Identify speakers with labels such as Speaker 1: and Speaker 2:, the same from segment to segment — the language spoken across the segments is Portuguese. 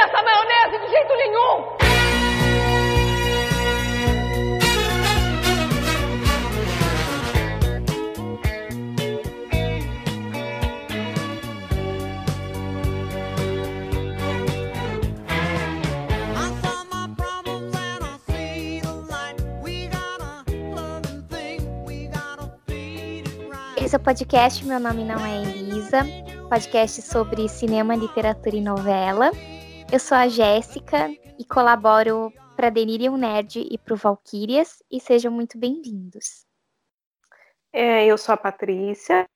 Speaker 1: dessa maionese de jeito nenhum!
Speaker 2: Esse é o podcast. Meu Nome Não É Elisa, podcast sobre cinema, literatura e novela. Eu sou a Jéssica e colaboro para Delirium Nerd e para o Valkyrias, e sejam muito bem-vindos.
Speaker 3: É, eu sou a Patrícia,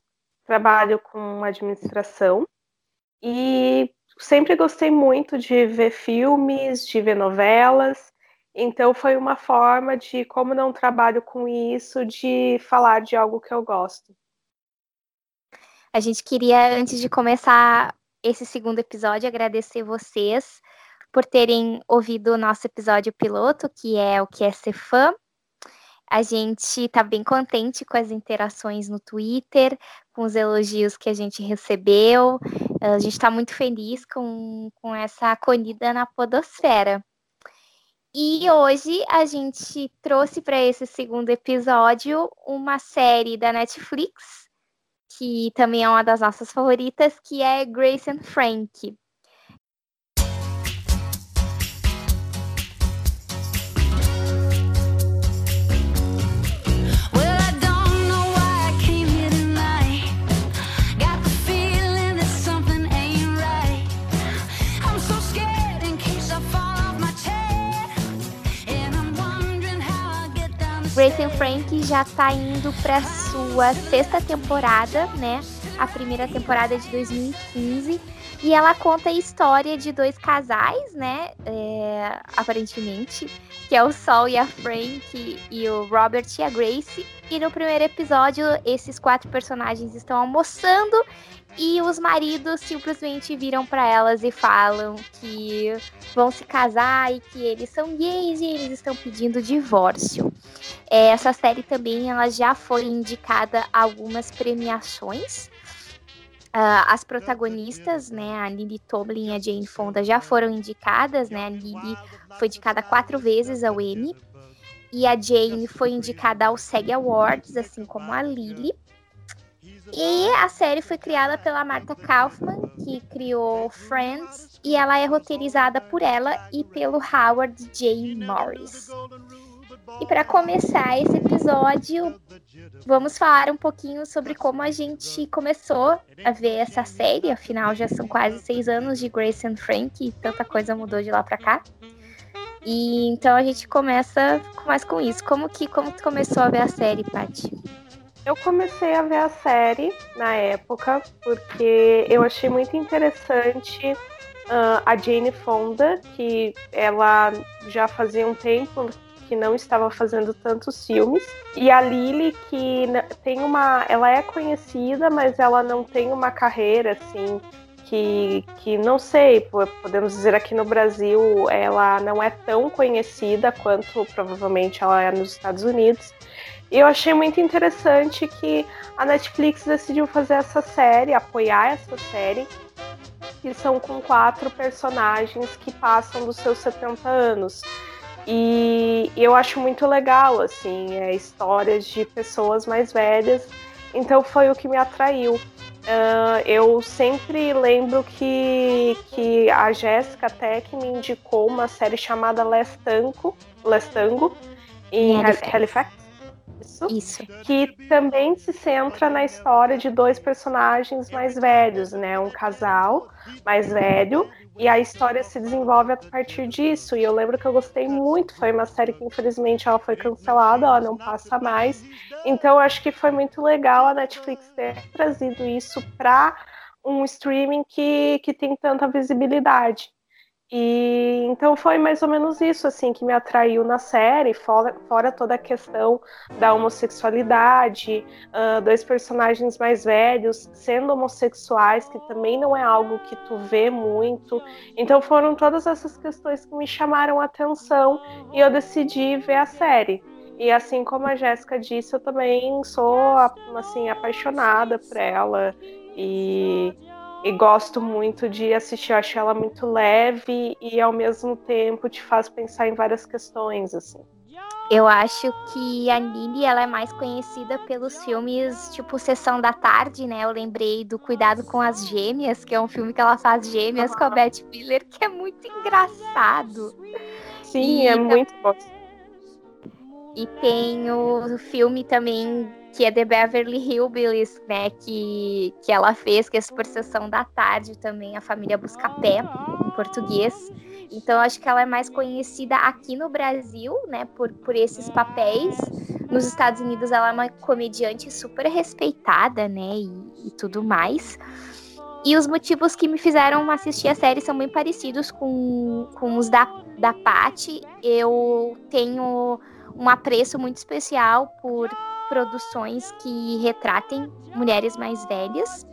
Speaker 3: trabalho com administração e sempre gostei muito de ver filmes, de ver novelas, então foi uma forma de, como não trabalho com isso, de falar de algo que eu gosto.
Speaker 2: A gente queria, antes de começar esse segundo episódio, agradecer vocês por terem ouvido o nosso episódio piloto, que é o que é ser fã. A gente está bem contente com as interações no Twitter, com os elogios que a gente recebeu. A gente está muito feliz com, com essa acolhida na Podosfera. E hoje a gente trouxe para esse segundo episódio uma série da Netflix que também é uma das nossas favoritas, que é Grace and Frank. Grace and Frank já está indo para sua sexta temporada, né? A primeira temporada de 2015. E ela conta a história de dois casais, né? É, aparentemente, que é o Sol e a Frank e o Robert e a Grace. E no primeiro episódio, esses quatro personagens estão almoçando e os maridos simplesmente viram para elas e falam que vão se casar e que eles são gays e eles estão pedindo divórcio. É, essa série também ela já foi indicada a algumas premiações. Uh, as protagonistas, né, a Lily Tomlin e a Jane Fonda já foram indicadas, né? A Lily foi indicada quatro vezes ao Emmy e a Jane foi indicada ao SEG Awards, assim como a Lily. E a série foi criada pela Marta Kaufman, que criou Friends, e ela é roteirizada por ela e pelo Howard J. Morris. E para começar esse episódio, vamos falar um pouquinho sobre como a gente começou a ver essa série. Afinal, já são quase seis anos de Grace and Frank e tanta coisa mudou de lá para cá. E então a gente começa mais com isso. Como que como tu começou a ver a série, Paty?
Speaker 3: Eu comecei a ver a série na época porque eu achei muito interessante uh, a Jane Fonda, que ela já fazia um tempo que não estava fazendo tantos filmes, e a Lily que tem uma, ela é conhecida, mas ela não tem uma carreira assim que, que não sei, podemos dizer aqui no Brasil, ela não é tão conhecida quanto provavelmente ela é nos Estados Unidos. E eu achei muito interessante que a Netflix decidiu fazer essa série, apoiar essa série, que são com quatro personagens que passam dos seus 70 anos. E eu acho muito legal, assim, é, histórias de pessoas mais velhas. Então foi o que me atraiu. Uh, eu sempre lembro que, que a Jéssica até que me indicou uma série chamada Lestango, Lestango em Halifax. Isso,
Speaker 2: Isso.
Speaker 3: Que também se centra na história de dois personagens mais velhos, né? Um casal mais velho. E a história se desenvolve a partir disso. E eu lembro que eu gostei muito. Foi uma série que, infelizmente, ela foi cancelada, ela não passa mais. Então, eu acho que foi muito legal a Netflix ter trazido isso para um streaming que, que tem tanta visibilidade. E então foi mais ou menos isso assim que me atraiu na série, fora, fora toda a questão da homossexualidade, uh, dois personagens mais velhos sendo homossexuais, que também não é algo que tu vê muito. Então foram todas essas questões que me chamaram a atenção e eu decidi ver a série. E assim como a Jéssica disse, eu também sou assim apaixonada por ela e e gosto muito de assistir. Eu acho ela muito leve e ao mesmo tempo te faz pensar em várias questões, assim.
Speaker 2: Eu acho que a Lily ela é mais conhecida pelos filmes tipo Sessão da Tarde, né? Eu lembrei do Cuidado com as Gêmeas, que é um filme que ela faz gêmeas com a Beth Miller, que é muito engraçado.
Speaker 3: Sim, e é muito bom.
Speaker 2: E tem o filme também que é The Beverly Hillbillies, né? Que, que ela fez, que é por Sessão da Tarde também, A Família Busca Pé, em português. Então, acho que ela é mais conhecida aqui no Brasil, né, por, por esses papéis. Nos Estados Unidos, ela é uma comediante super respeitada, né, e, e tudo mais. E os motivos que me fizeram assistir a série são bem parecidos com, com os da, da Paty. Eu tenho um apreço muito especial por produções que retratem mulheres mais velhas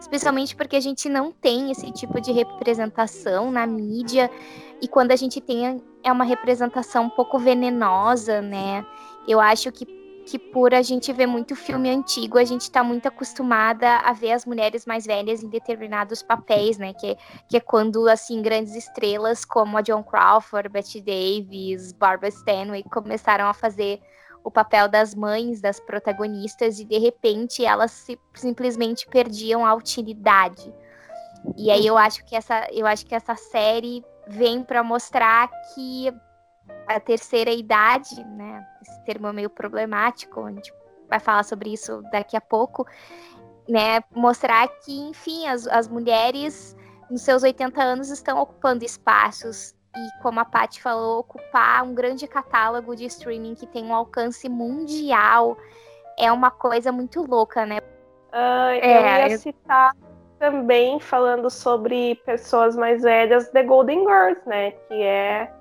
Speaker 2: especialmente porque a gente não tem esse tipo de representação na mídia e quando a gente tem é uma representação um pouco venenosa, né? Eu acho que que por a gente ver muito filme antigo, a gente está muito acostumada a ver as mulheres mais velhas em determinados papéis, né? Que, que é quando, assim, grandes estrelas como a John Crawford, Betty Davis, Barbara Stanwyck começaram a fazer o papel das mães das protagonistas e de repente elas se, simplesmente perdiam a utilidade. E aí eu acho que essa, eu acho que essa série vem para mostrar que a terceira idade, né, esse termo é meio problemático, a gente vai falar sobre isso daqui a pouco, né, mostrar que, enfim, as, as mulheres nos seus 80 anos estão ocupando espaços e, como a Paty falou, ocupar um grande catálogo de streaming que tem um alcance mundial é uma coisa muito louca, né?
Speaker 3: Uh, eu ia citar também, falando sobre pessoas mais velhas, The Golden Girls, né? Que é.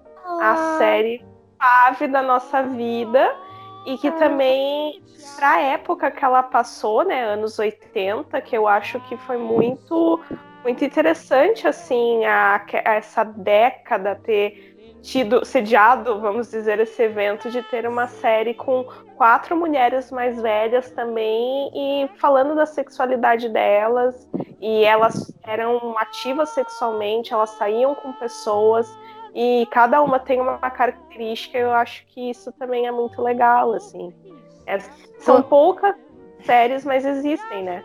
Speaker 3: A série chave da nossa vida e que ah. também, para a época que ela passou, né, anos 80, que eu acho que foi muito muito interessante assim a, a essa década ter tido sediado, vamos dizer, esse evento de ter uma série com quatro mulheres mais velhas também e falando da sexualidade delas. E elas eram ativas sexualmente, elas saíam com pessoas e cada uma tem uma característica. Eu acho que isso também é muito legal, assim. É, são poucas séries, mas existem, né?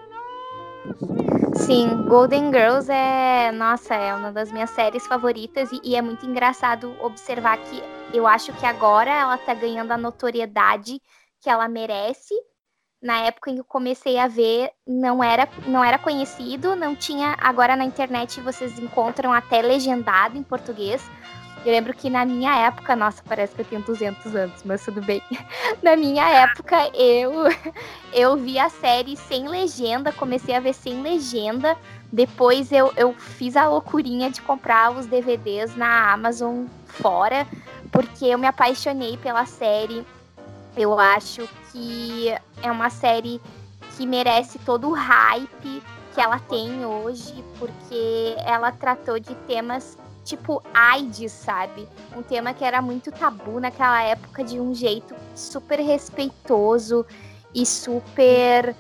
Speaker 2: Sim, Golden Girls é, nossa, é uma das minhas séries favoritas e, e, é muito engraçado observar que eu acho que agora ela tá ganhando a notoriedade que ela merece. Na época em que eu comecei a ver, não era, não era conhecido, não tinha. Agora na internet vocês encontram até legendado em português. Eu lembro que na minha época, nossa, parece que eu tenho 200 anos, mas tudo bem. Na minha época, eu eu vi a série sem legenda, comecei a ver sem legenda. Depois eu, eu fiz a loucurinha de comprar os DVDs na Amazon fora, porque eu me apaixonei pela série. Eu acho que é uma série que merece todo o hype que ela tem hoje, porque ela tratou de temas tipo AIDS, sabe? Um tema que era muito tabu naquela época de um jeito super respeitoso e super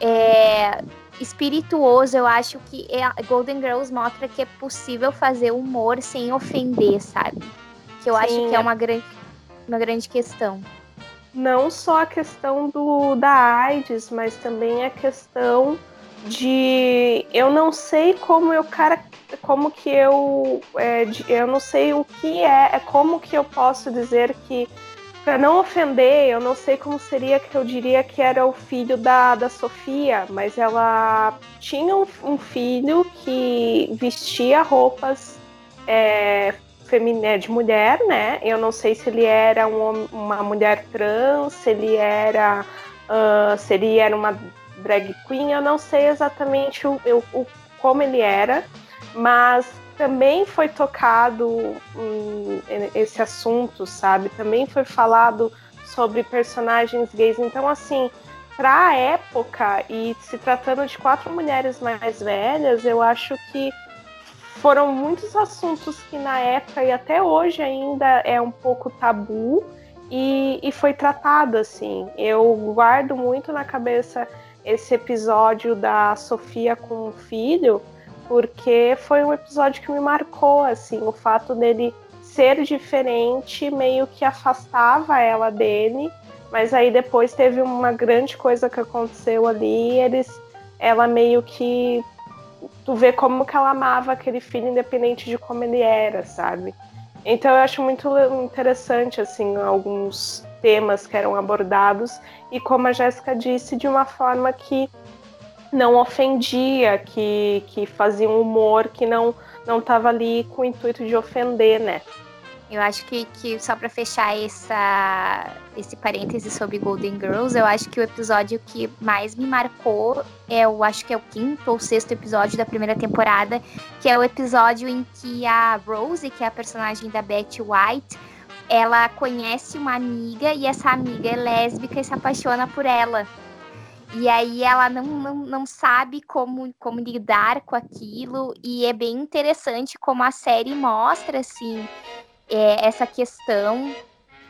Speaker 2: é, espirituoso. Eu acho que é, Golden Girls mostra que é possível fazer humor sem ofender, sabe? Que eu Sim, acho que é, é uma grande, uma grande questão.
Speaker 3: Não só a questão do, da AIDS, mas também a questão de eu não sei como eu cara como que eu é, eu não sei o que é é como que eu posso dizer que para não ofender eu não sei como seria que eu diria que era o filho da, da Sofia mas ela tinha um, um filho que vestia roupas é, feminina de mulher né? Eu não sei se ele era um, uma mulher trans se ele era uh, se ele era uma drag queen, eu não sei exatamente o, o, como ele era, mas também foi tocado esse assunto, sabe? Também foi falado sobre personagens gays. Então, assim, para a época e se tratando de quatro mulheres mais velhas, eu acho que foram muitos assuntos que na época e até hoje ainda é um pouco tabu e, e foi tratado assim. Eu guardo muito na cabeça esse episódio da Sofia com o filho, porque foi um episódio que me marcou, assim, o fato dele ser diferente meio que afastava ela dele, mas aí depois teve uma grande coisa que aconteceu ali, eles ela meio que tu vê como que ela amava aquele filho independente de como ele era, sabe? Então eu acho muito interessante assim alguns temas que eram abordados e como a Jéssica disse de uma forma que não ofendia, que, que fazia um humor que não não estava ali com o intuito de ofender, né?
Speaker 2: Eu acho que, que só para fechar essa, esse parêntese sobre Golden Girls, eu acho que o episódio que mais me marcou é o acho que é o quinto ou sexto episódio da primeira temporada, que é o episódio em que a Rose, que é a personagem da Betty White, ela conhece uma amiga e essa amiga é lésbica e se apaixona por ela. E aí ela não, não, não sabe como, como lidar com aquilo. E é bem interessante como a série mostra, assim, é, essa questão,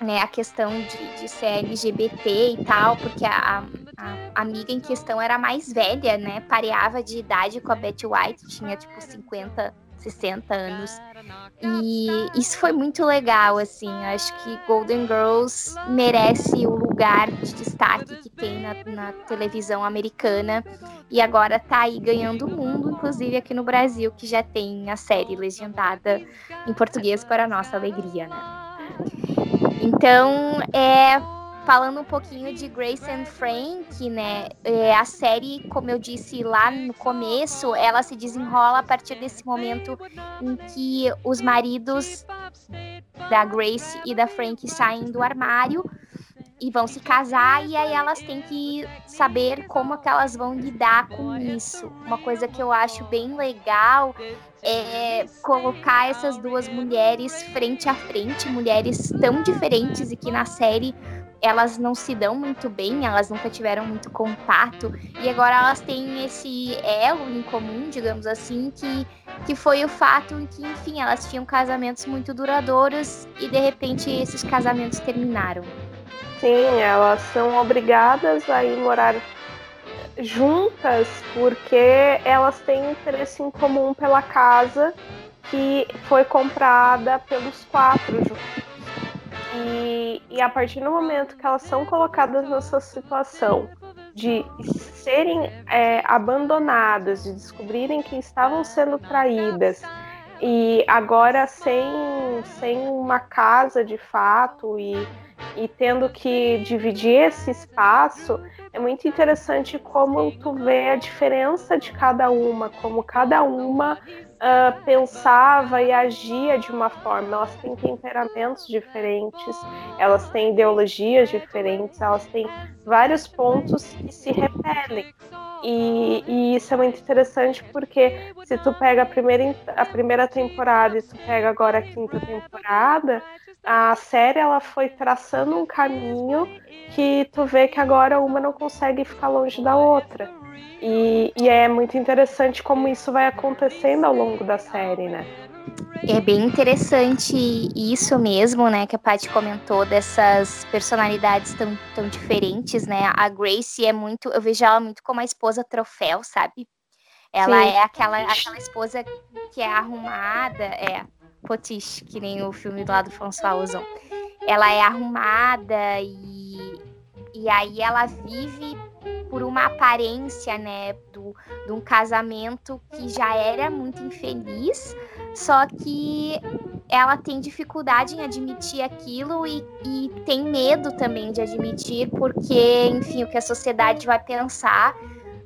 Speaker 2: né, a questão de, de ser LGBT e tal, porque a, a, amiga em questão era mais velha, né, pareava de idade com a Betty White, tinha tipo 50, 60 anos. E isso foi muito legal, assim. Acho que Golden Girls merece o lugar de destaque que tem na, na televisão americana. E agora tá aí ganhando o mundo, inclusive aqui no Brasil, que já tem a série legendada em português para nossa alegria, né? Então, é, falando um pouquinho de Grace and Frank, né? É, a série, como eu disse lá no começo, ela se desenrola a partir desse momento em que os maridos da Grace e da Frank saem do armário e vão se casar e aí elas têm que saber como que elas vão lidar com isso. Uma coisa que eu acho bem legal é colocar essas duas mulheres frente a frente, mulheres tão diferentes e que na série elas não se dão muito bem, elas nunca tiveram muito contato, e agora elas têm esse elo em comum, digamos assim, que, que foi o fato em que, enfim, elas tinham casamentos muito duradouros e de repente esses casamentos terminaram.
Speaker 3: Sim, elas são obrigadas a ir morar juntas porque elas têm interesse em comum pela casa que foi comprada pelos quatro juntos. E, e a partir do momento que elas são colocadas nessa situação de serem é, abandonadas, de descobrirem que estavam sendo traídas e agora sem, sem uma casa de fato e, e tendo que dividir esse espaço, é muito interessante como tu vê a diferença de cada uma, como cada uma uh, pensava e agia de uma forma. Elas têm temperamentos diferentes, elas têm ideologias diferentes, elas têm vários pontos que se repelem. E, e, isso é muito interessante porque se tu pega a primeira, a primeira temporada e tu pega agora a quinta temporada, a série ela foi traçando um caminho que tu vê que agora uma não consegue ficar longe da outra. E, e é muito interessante como isso vai acontecendo ao longo da série, né?
Speaker 2: É bem interessante isso mesmo, né, que a Paty comentou dessas personalidades tão, tão diferentes, né? A Grace é muito, eu vejo ela muito como a esposa troféu, sabe? Ela Sim. é aquela, aquela esposa que é arrumada, é potiche, que nem o filme lá do François Ozon. Ela é arrumada e, e aí ela vive por uma aparência, né, do, de um casamento que já era muito infeliz, só que ela tem dificuldade em admitir aquilo e, e tem medo também de admitir, porque, enfim, o que a sociedade vai pensar,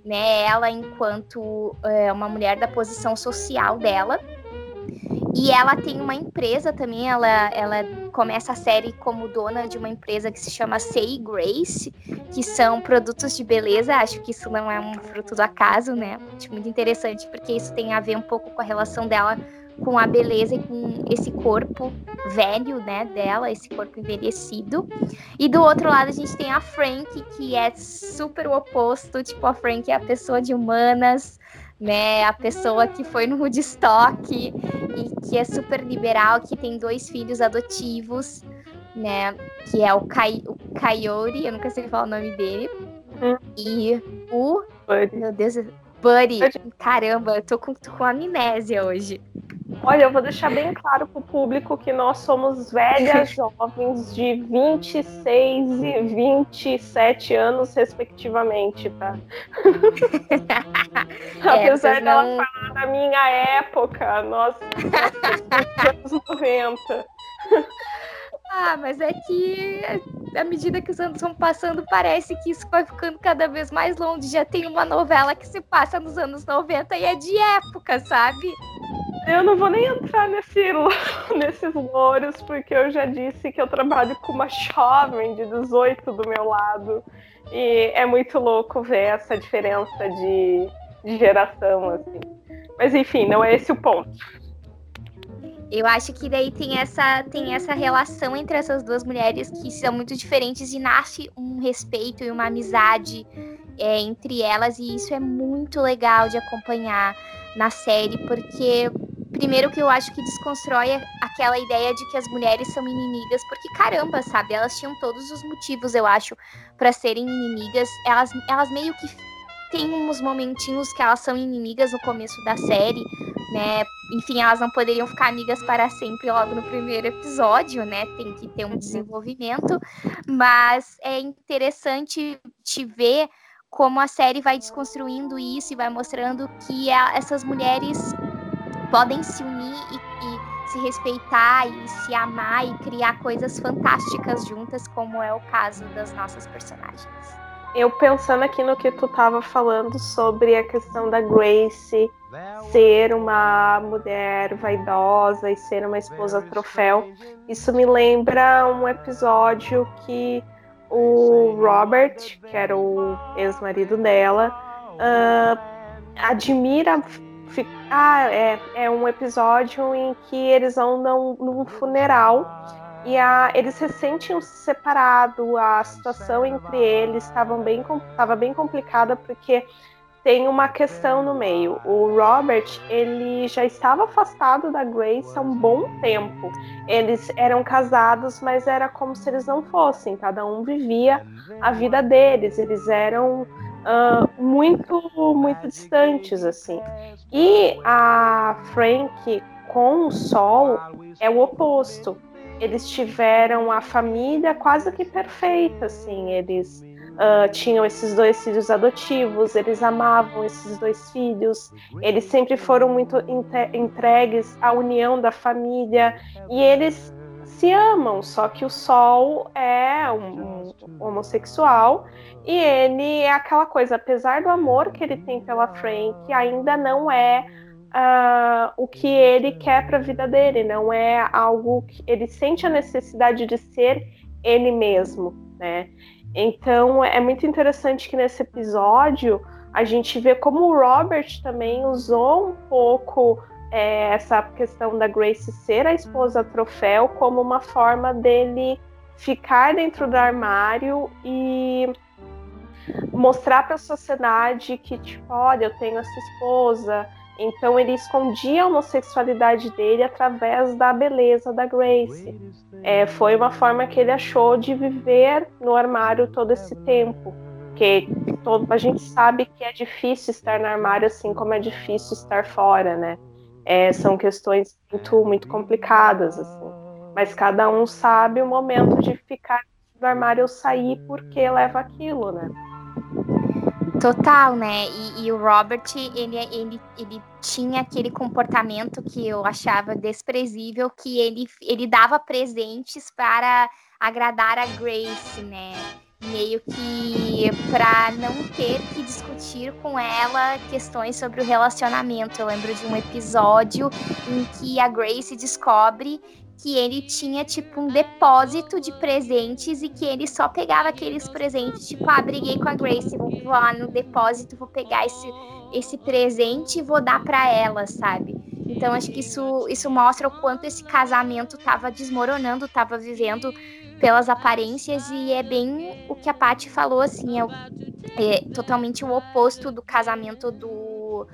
Speaker 2: né, ela enquanto é, uma mulher da posição social dela, e ela tem uma empresa também, ela, ela começa a série como dona de uma empresa que se chama Say Grace, que são produtos de beleza. Acho que isso não é um fruto do acaso, né? Acho muito interessante, porque isso tem a ver um pouco com a relação dela com a beleza e com esse corpo velho, né, dela, esse corpo envelhecido. E do outro lado a gente tem a Frank, que é super o oposto, tipo a Frank é a pessoa de humanas, né? A pessoa que foi no Woodstock e que é super liberal, que tem dois filhos adotivos, né? Que é o, Kai, o Coyote, eu nunca sei falar o nome dele. Hum. E o. Buddy. Meu Deus, Buddy. Buddy. Caramba, eu tô com, tô com amnésia hoje.
Speaker 3: Olha, eu vou deixar bem claro para o público que nós somos velhas jovens de 26 e 27 anos, respectivamente, tá? é, Apesar dela não... falar da minha época, nós, anos 90.
Speaker 2: Ah, mas é que à medida que os anos vão passando, parece que isso vai ficando cada vez mais longe. Já tem uma novela que se passa nos anos 90 e é de época, sabe?
Speaker 3: Eu não vou nem entrar nesse, nesses louros, porque eu já disse que eu trabalho com uma jovem de 18 do meu lado. E é muito louco ver essa diferença de, de geração, assim. Mas enfim, não é esse o ponto.
Speaker 2: Eu acho que daí tem essa, tem essa relação entre essas duas mulheres que são muito diferentes e nasce um respeito e uma amizade é, entre elas, e isso é muito legal de acompanhar na série, porque primeiro que eu acho que desconstrói aquela ideia de que as mulheres são inimigas, porque caramba, sabe? Elas tinham todos os motivos, eu acho, para serem inimigas. Elas, elas meio que têm uns momentinhos que elas são inimigas no começo da série, né? Enfim, elas não poderiam ficar amigas para sempre logo no primeiro episódio, né? Tem que ter um desenvolvimento, mas é interessante te ver como a série vai desconstruindo isso e vai mostrando que essas mulheres podem se unir e, e, se respeitar e se amar e criar coisas fantásticas juntas, como é o caso das nossas personagens.
Speaker 3: Eu pensando aqui no que tu estava falando sobre a questão da Grace ser uma mulher vaidosa e ser uma esposa troféu, isso me lembra um episódio que o Robert, que era o ex-marido dela, uh, admira ah, é, é um episódio em que eles andam num funeral e a, eles recém tinham se separado, a situação entre eles estava bem, bem complicada porque tem uma questão no meio. O Robert, ele já estava afastado da Grace há um bom tempo. Eles eram casados, mas era como se eles não fossem. Cada um vivia a vida deles. Eles eram uh, muito, muito distantes, assim. E a Frank com o Sol é o oposto. Eles tiveram a família quase que perfeita, assim. Eles uh, tinham esses dois filhos adotivos, eles amavam esses dois filhos, eles sempre foram muito entregues à união da família e eles se amam, só que o Sol é um, homossexual e ele é aquela coisa, apesar do amor que ele tem pela Frank, ainda não é uh, o que ele quer para a vida dele, não é algo que ele sente a necessidade de ser ele mesmo, né? Então é muito interessante que nesse episódio a gente vê como o Robert também usou um pouco é, essa questão da Grace ser a esposa troféu como uma forma dele ficar dentro do armário e mostrar para a sociedade que, tipo, olha, eu tenho essa esposa. Então ele escondia a homossexualidade dele através da beleza da Grace. É, foi uma forma que ele achou de viver no armário todo esse tempo. Porque todo, a gente sabe que é difícil estar no armário assim como é difícil estar fora, né? é, são questões muito, muito complicadas, assim. Mas cada um sabe o momento de ficar do armário ou sair porque leva aquilo, né?
Speaker 2: Total, né? E, e, o Robert, ele, ele, ele tinha aquele comportamento que eu achava desprezível, que ele, ele dava presentes para agradar a Grace, né? meio que para não ter que discutir com ela questões sobre o relacionamento. Eu lembro de um episódio em que a Grace descobre que ele tinha tipo um depósito de presentes e que ele só pegava aqueles presentes, tipo, ah, briguei com a Grace, vou lá no depósito, vou pegar esse, esse presente e vou dar para ela, sabe? Então acho que isso, isso mostra o quanto esse casamento tava desmoronando, tava vivendo pelas aparências e é bem o que a Paty falou, assim, é, é, totalmente o oposto do casamento do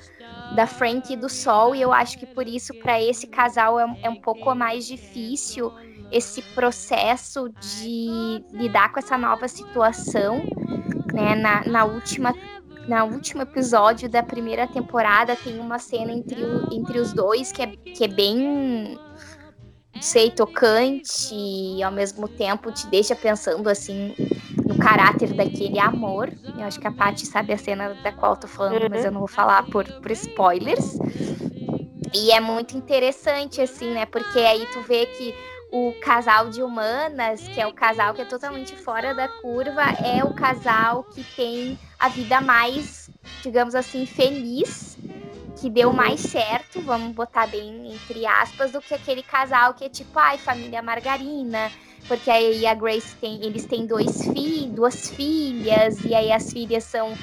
Speaker 2: da Frank e do Sol e eu acho que por isso para esse casal é, é, um pouco mais difícil esse processo de lidar com essa nova situação, né? Na, na última na último episódio da primeira temporada tem uma cena entre, entre os dois que é, que é bem sei, tocante e ao mesmo tempo te deixa pensando assim no caráter daquele amor. Eu acho que a Paty sabe a cena da qual eu tô falando, mas eu não vou falar por, por spoilers. E é muito interessante, assim, né? Porque aí tu vê que o casal de humanas, que é o casal que é totalmente fora da curva, é o casal que tem a vida mais, digamos assim, feliz, que deu mais certo, vamos botar bem entre aspas, do que aquele casal que é tipo, ai, família margarina, porque aí a Grace tem, eles têm dois filhos, duas filhas, e aí as filhas são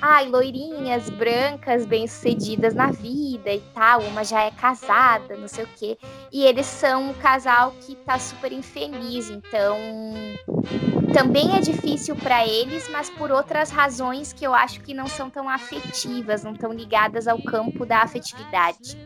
Speaker 2: ai, loirinhas, brancas, bem-sucedidas na vida e tal, uma já é casada, não sei o quê. E eles são um casal que tá super infeliz, então também é difícil para eles, mas por outras razões que eu acho que não são tão afetivas, não tão ligadas ao campo da afetividade.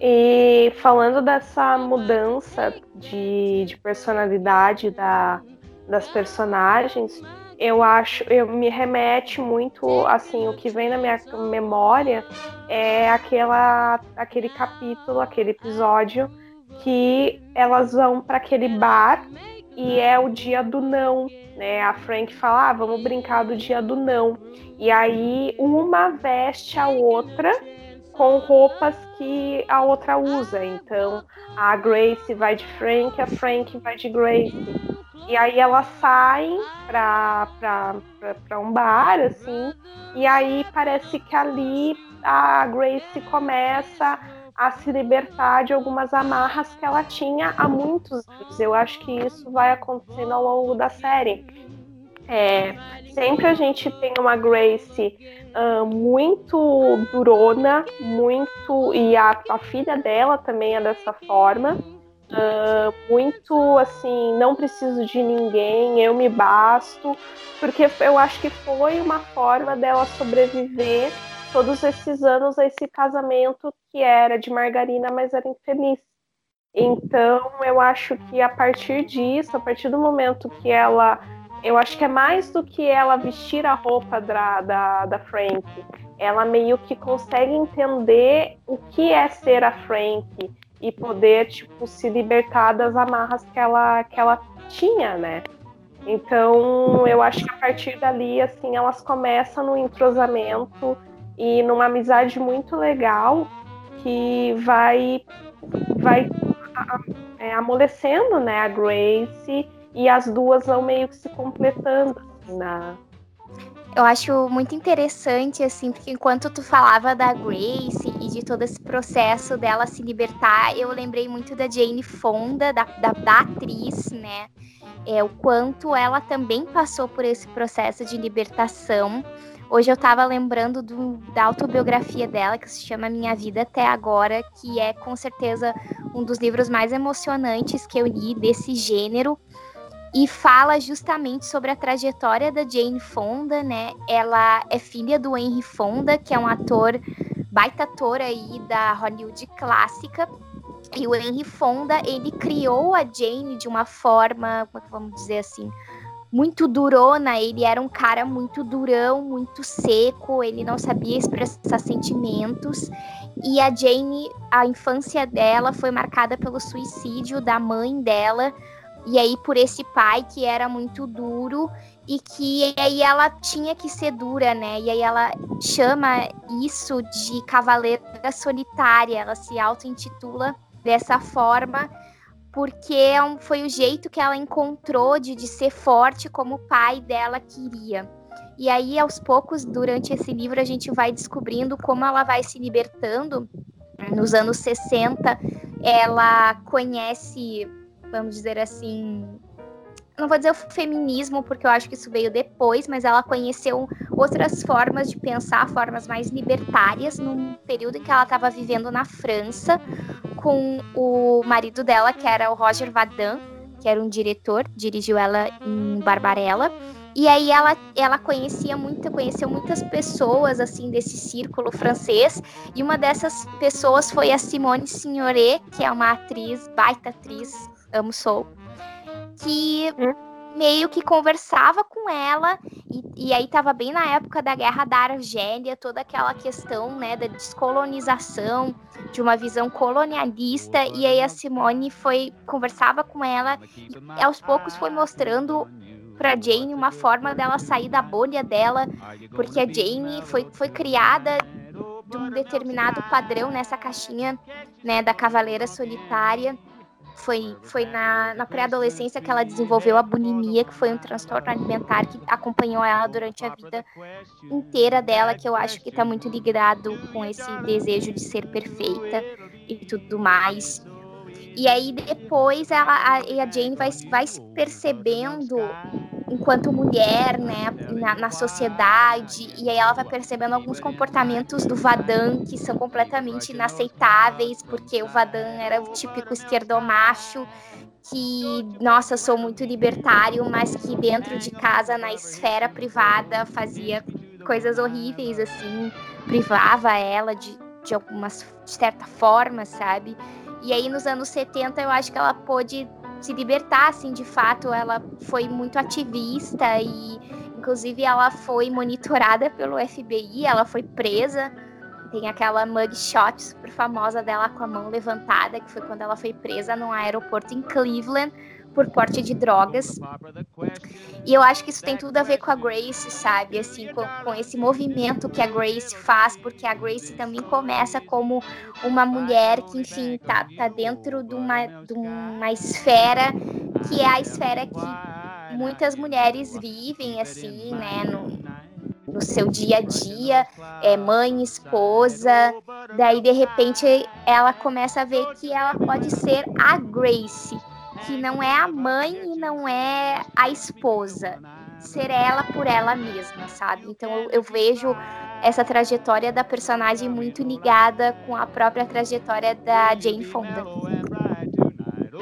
Speaker 3: E falando dessa mudança de, de personalidade da, das personagens, eu acho, eu me remete muito assim, o que vem na minha memória é aquela aquele capítulo, aquele episódio que elas vão para aquele bar e é o dia do não, né? A Frank fala: ah, "Vamos brincar do dia do não". E aí uma veste a outra com roupas que a outra usa. Então, a Grace vai de Frank, a Frank vai de Grace. E aí elas saem pra, pra, pra, pra, um bar, assim, e aí parece que ali a Grace começa a se libertar de algumas amarras que ela tinha há muitos anos. Eu acho que isso vai acontecendo ao longo da série. É, sempre a gente tem uma Grace uh, muito durona, muito. E a, a filha dela também é dessa forma Uh, muito assim, não preciso de ninguém, eu me basto, porque eu acho que foi uma forma dela sobreviver todos esses anos a esse casamento que era de margarina, mas era infeliz. Então, eu acho que a partir disso, a partir do momento que ela. Eu acho que é mais do que ela vestir a roupa da, da, da Frank. Ela meio que consegue entender o que é ser a Frank e poder tipo se libertar das amarras que ela que ela tinha, né? Então, eu acho que a partir dali assim, elas começam no entrosamento e numa amizade muito legal que vai vai é, amolecendo, né, a Grace e as duas vão meio que se completando assim, na
Speaker 2: eu acho muito interessante, assim, porque enquanto tu falava da Grace e de todo esse processo dela se libertar, eu lembrei muito da Jane Fonda, da, da, da atriz, né? É, o quanto ela também passou por esse processo de libertação. Hoje eu estava lembrando do, da autobiografia dela, que se chama Minha Vida Até Agora, que é com certeza um dos livros mais emocionantes que eu li desse gênero e fala justamente sobre a trajetória da Jane Fonda, né? Ela é filha do Henry Fonda, que é um ator, baita ator aí da Hollywood clássica. E o Henry Fonda, ele criou a Jane de uma forma, como é vamos dizer assim, muito durona. Ele era um cara muito durão, muito seco, ele não sabia expressar sentimentos. E a Jane, a infância dela foi marcada pelo suicídio da mãe dela, e aí por esse pai que era muito duro e que aí ela tinha que ser dura, né? E aí ela chama isso de cavaleira solitária, ela se auto-intitula dessa forma porque é foi o jeito que ela encontrou de, de ser forte como o pai dela queria. E aí, aos poucos, durante esse livro, a gente vai descobrindo como ela vai se libertando. Nos anos 60, ela conhece vamos dizer assim, não vou dizer o feminismo, porque eu acho que isso veio depois, mas ela conheceu outras formas de pensar, formas mais libertárias, num período em que ela estava vivendo na França, com o marido dela, que era o Roger Vadan, que era um diretor, dirigiu ela em Barbarella. E aí ela, ela conhecia muito, conheceu muitas pessoas assim desse círculo francês, e uma dessas pessoas foi a Simone Signoret, que é uma atriz, baita atriz, amo Soul, que meio que conversava com ela, e, e aí estava bem na época da Guerra da Argélia, toda aquela questão né, da descolonização, de uma visão colonialista, e aí a Simone foi conversava com ela, e aos poucos foi mostrando para Jane uma forma dela sair da bolha dela, porque a Jane foi, foi criada de um determinado padrão nessa caixinha né, da Cavaleira Solitária. Foi, foi na, na pré-adolescência que ela desenvolveu a bulimia, que foi um transtorno alimentar que acompanhou ela durante a vida inteira dela, que eu acho que está muito ligado com esse desejo de ser perfeita e tudo mais. E aí depois ela, a, a Jane vai, vai se percebendo enquanto mulher, né, na, na, sociedade, e aí ela vai percebendo alguns comportamentos do Vadan que são completamente inaceitáveis, porque o Vadan era o típico esquerdomacho que, nossa, sou muito libertário, mas que dentro de casa, na esfera privada, fazia coisas horríveis, assim, privava ela de, de algumas, de certa forma, sabe? E aí nos anos 70 eu acho que ela pôde se libertar, assim, de fato, ela foi muito ativista e inclusive ela foi monitorada pelo FBI, ela foi presa. Tem aquela mugshot super famosa dela com a mão levantada, que foi quando ela foi presa num aeroporto em Cleveland por porte de drogas. E eu acho que isso tem tudo a ver com a Grace, sabe? Assim, com, com, esse movimento que a Grace faz, porque a Grace também começa como uma mulher que, enfim, tá, tá dentro de uma, de uma esfera que é a esfera que muitas mulheres vivem, assim, né? No, no seu dia a dia, é mãe, esposa. Daí, de repente, ela começa a ver que ela pode ser a Grace que não é a mãe e não é a esposa. Ser ela por ela mesma, sabe? Então eu, eu vejo essa trajetória da personagem muito ligada com a própria trajetória da Jane Fonda.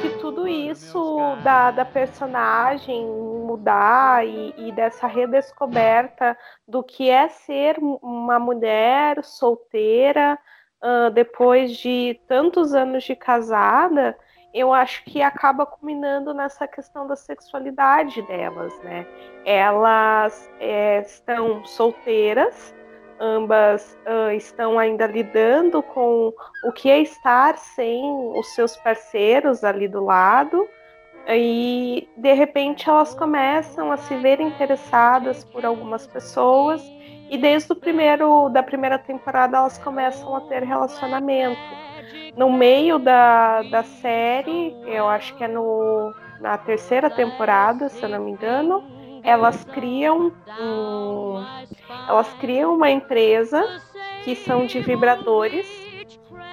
Speaker 3: Que tudo isso da, da personagem mudar e, e, dessa redescoberta do que é ser uma mulher solteira uh, depois de tantos anos de casada, eu acho que acaba culminando nessa questão da sexualidade delas, né? Elas é, estão solteiras, ambas uh, estão ainda lidando com o que é estar sem os seus parceiros ali do lado, e de repente elas começam a se ver interessadas por algumas pessoas, e desde o primeiro da primeira temporada elas começam a ter relacionamento no meio da, da série, eu acho que é no, na terceira temporada, se eu não me engano, elas criam um, elas criam uma empresa que são de vibradores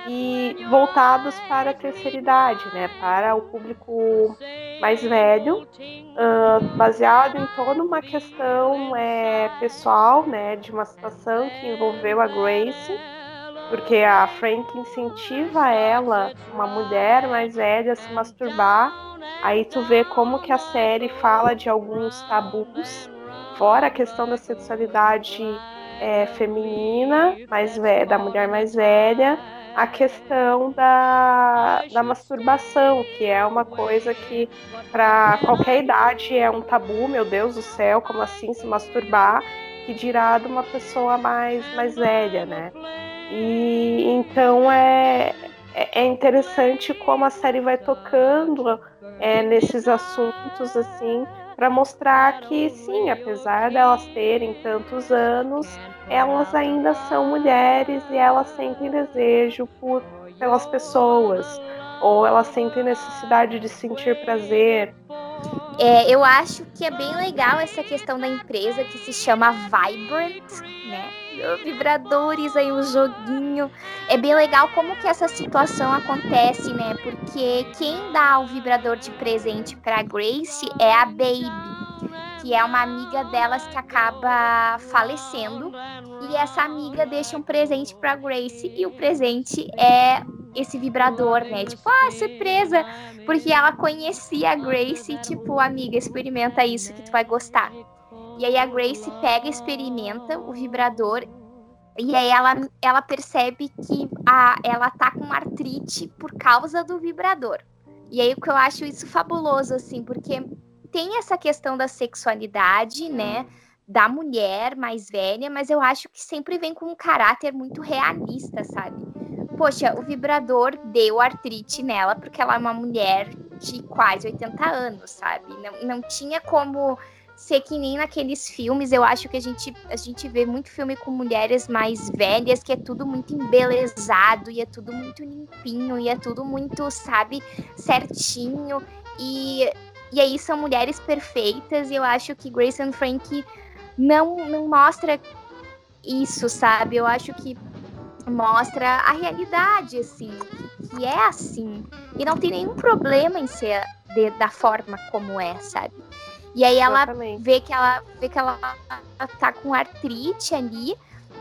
Speaker 3: e voltados para a terceira idade, né, para o público mais velho, uh, baseado em toda uma questão é, pessoal, né, de uma situação que envolveu a Grace porque a Frank incentiva ela, uma mulher mais velha, a se masturbar. Aí tu vê como que a série fala de alguns tabus, fora a questão da sexualidade é, feminina, mais velha, da mulher mais velha, a questão da, da masturbação, que é uma coisa que para qualquer idade é um tabu, meu Deus do céu, como assim se masturbar, que dirá de uma pessoa mais, mais velha, né? E então é, é, é interessante como a série vai tocando é, nesses assuntos assim para mostrar que sim, apesar delas terem tantos anos, elas ainda são mulheres e elas sentem desejo por pelas pessoas ou elas sentem necessidade de sentir prazer.
Speaker 2: É, eu acho que é bem legal essa questão da empresa que se chama Vibrant, né? Vibradores aí, um joguinho. É bem legal como que essa situação acontece, né? Porque quem dá o vibrador de presente para Grace é a Baby, que é uma amiga delas que acaba falecendo. E essa amiga deixa um presente para Grace e o presente é esse vibrador, né? Tipo, ah, surpresa! Porque ela conhecia a Grace e, tipo, amiga, experimenta isso que tu vai gostar. E aí a Grace pega, experimenta o vibrador e aí ela, ela percebe que a, ela tá com artrite por causa do vibrador. E aí o que eu acho isso fabuloso, assim, porque tem essa questão da sexualidade, né? Da mulher mais velha, mas eu acho que sempre vem com um caráter muito realista, sabe? Poxa, o vibrador deu artrite nela porque ela é uma mulher de quase 80 anos, sabe? Não, não tinha como ser que nem naqueles filmes. Eu acho que a gente, a gente vê muito filme com mulheres mais velhas, que é tudo muito embelezado, e é tudo muito limpinho, e é tudo muito, sabe, certinho. E, e aí são mulheres perfeitas, e eu acho que Grace and Frank não, não mostra isso, sabe? Eu acho que mostra a realidade, assim, que é assim. E não tem nenhum problema em ser de, da forma como é, sabe? E aí ela vê que ela vê que ela tá com artrite ali.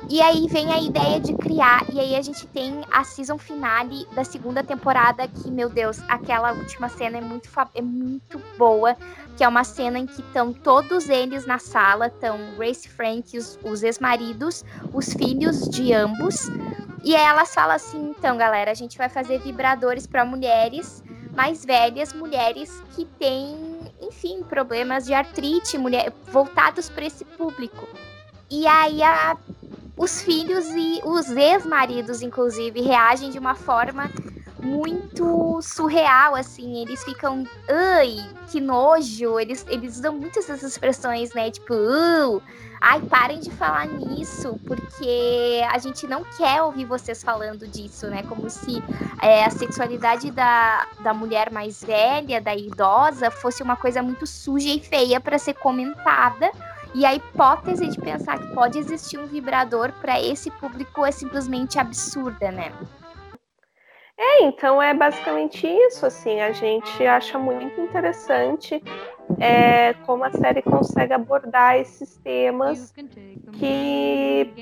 Speaker 2: E aí vem a ideia de criar. E aí a gente tem a season finale da segunda temporada, que, meu Deus, aquela última cena é muito, é muito boa. Que é uma cena em que estão todos eles na sala, estão Grace Frank, os, os ex-maridos, os filhos de ambos. E aí elas falam assim: então, galera, a gente vai fazer vibradores para mulheres mais velhas, mulheres que têm enfim, problemas de artrite, mulher, voltados para esse público. E aí a, os filhos e os ex-maridos, inclusive, reagem de uma forma muito surreal, assim. Eles ficam, ai, que nojo. Eles, eles usam muitas essas expressões, né? Tipo, ai, parem de falar nisso, porque a gente não quer ouvir vocês falando disso, né? Como se é, a sexualidade da, da mulher mais velha, da idosa, fosse uma coisa muito suja e feia para ser comentada. E a hipótese de pensar que pode existir um vibrador para esse público é simplesmente absurda, né?
Speaker 3: É, então é basicamente isso, assim, a gente acha muito interessante é, como a série consegue abordar esses temas que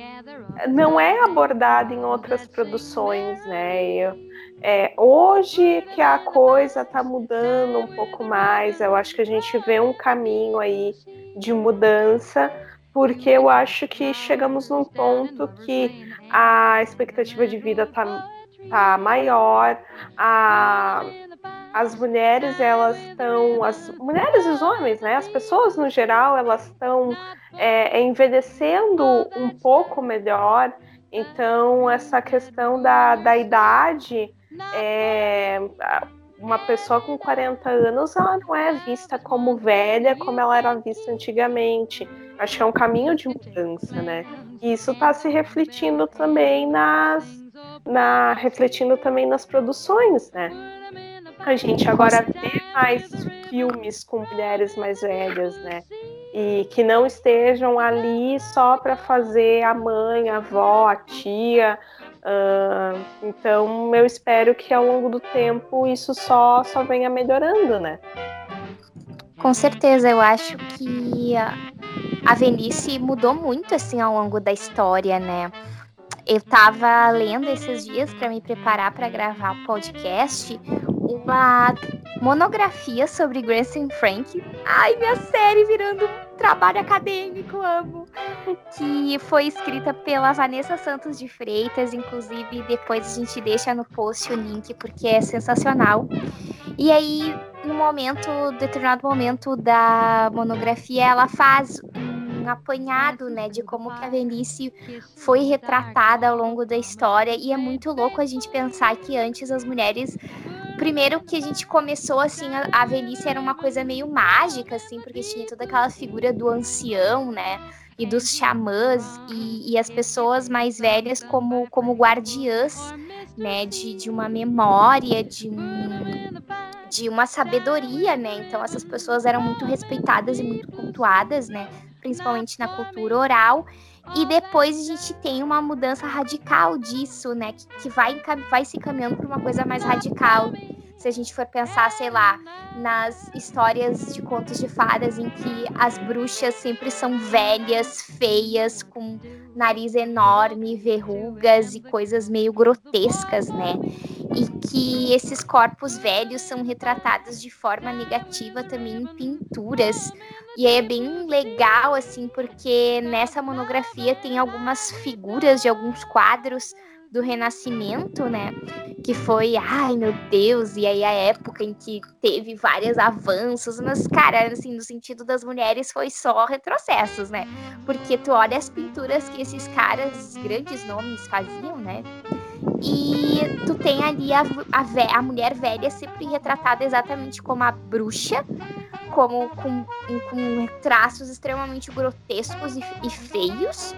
Speaker 3: não é abordado em outras produções, né? É, hoje que a coisa está mudando um pouco mais, eu acho que a gente vê um caminho aí de mudança, porque eu acho que chegamos num ponto que a expectativa de vida está tá maior, a, as mulheres elas estão, as mulheres e os homens, né, as pessoas no geral, elas estão é, envelhecendo um pouco melhor. Então essa questão da, da idade, é, uma pessoa com 40 anos, ela não é vista como velha como ela era vista antigamente. Acho que é um caminho de mudança, né? E isso está se refletindo também nas na refletindo também nas produções, né? A gente agora vê mais filmes com mulheres mais velhas, né? E que não estejam ali só para fazer a mãe, a avó, a tia. Uh, então, eu espero que ao longo do tempo isso só, só venha melhorando, né?
Speaker 2: Com certeza, eu acho que a, a mudou muito assim ao longo da história, né? Eu estava lendo esses dias para me preparar para gravar o podcast uma monografia sobre Grace and Frank. Ai, minha série virando um trabalho acadêmico, amo. Que foi escrita pela Vanessa Santos de Freitas, inclusive depois a gente deixa no post o link porque é sensacional. E aí, no momento, determinado momento da monografia, ela faz apanhado, né, de como que a velhice foi retratada ao longo da história e é muito louco a gente pensar que antes as mulheres primeiro que a gente começou assim, a, a velhice era uma coisa meio mágica assim, porque tinha toda aquela figura do ancião, né? e dos xamãs e, e, as pessoas mais velhas como, como guardiãs né, de, de uma memória, de, um, de uma sabedoria, né? Então essas pessoas eram muito respeitadas e muito pontuadas, né? Principalmente na cultura oral. E depois a gente tem uma mudança radical disso, né? Que, que vai, vai se caminhando para uma coisa mais radical. Se a gente for pensar, sei lá, nas histórias de contos de fadas em que as bruxas sempre são velhas, feias, com nariz enorme, verrugas e coisas meio grotescas, né? E que esses corpos velhos são retratados de forma negativa também em pinturas e é bem legal, assim, porque nessa monografia tem algumas figuras de alguns quadros do Renascimento, né? Que foi, ai meu Deus, e aí a época em que teve vários avanços, mas, cara, assim, no sentido das mulheres foi só retrocessos, né? Porque tu olha as pinturas que esses caras, grandes nomes, faziam, né? E tu tem ali a, a, a mulher velha sempre retratada exatamente como a bruxa, como com, com traços extremamente grotescos e, e feios.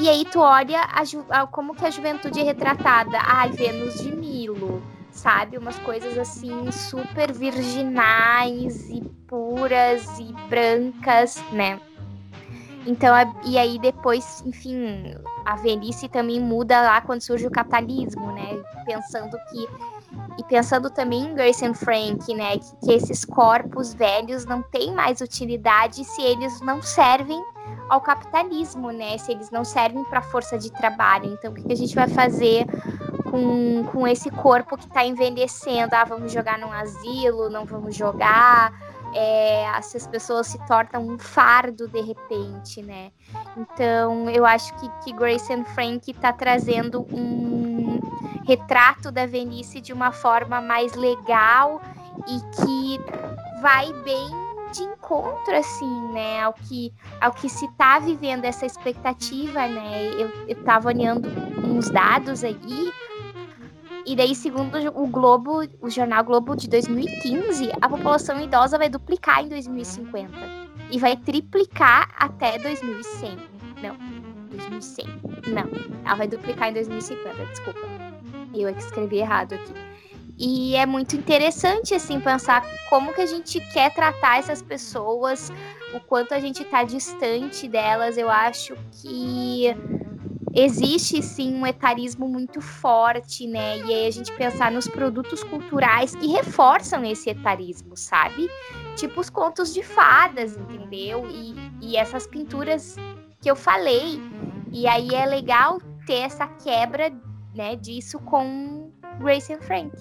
Speaker 2: E aí tu olha a, a, como que a juventude é retratada. Ai, Vênus de Milo, sabe? Umas coisas assim super virginais e puras e brancas, né? Então, e aí depois, enfim, a velhice também muda lá quando surge o capitalismo, né? Pensando que e pensando também em Grace and Frank, né, que, que esses corpos velhos não têm mais utilidade se eles não servem ao capitalismo, né? Se eles não servem para a força de trabalho. Então, o que a gente vai fazer com, com esse corpo que está envelhecendo? Ah, vamos jogar num asilo? Não vamos jogar? É, essas pessoas se tornam um fardo de repente, né? Então, eu acho que, que Grace and Frank está trazendo um retrato da velhice de uma forma mais legal e que vai bem de encontro, assim, né, ao que, ao que se tá vivendo essa expectativa, né, eu, eu tava olhando uns dados aí, e daí, segundo o Globo, o jornal Globo de 2015, a população idosa vai duplicar em 2050 e vai triplicar até 2100. Não, 2100. Não, ela vai duplicar em 2050, desculpa. Eu é que escrevi errado aqui. E é muito interessante, assim, pensar como que a gente quer tratar essas pessoas, o quanto a gente está distante delas. Eu acho que existe, sim, um etarismo muito forte, né? E aí a gente pensar nos produtos culturais que reforçam esse etarismo, sabe? Tipo os contos de fadas, entendeu? E, e essas pinturas que eu falei. E aí é legal ter essa quebra né, disso com Grace and Frank.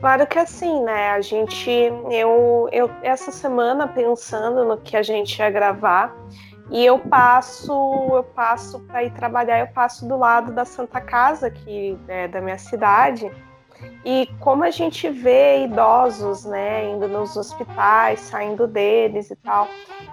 Speaker 3: Claro que assim, né? A gente, eu, eu essa semana pensando no que a gente ia gravar e eu passo, eu passo para ir trabalhar, eu passo do lado da Santa Casa aqui né, da minha cidade. E como a gente vê idosos, né, indo nos hospitais, saindo deles e tal,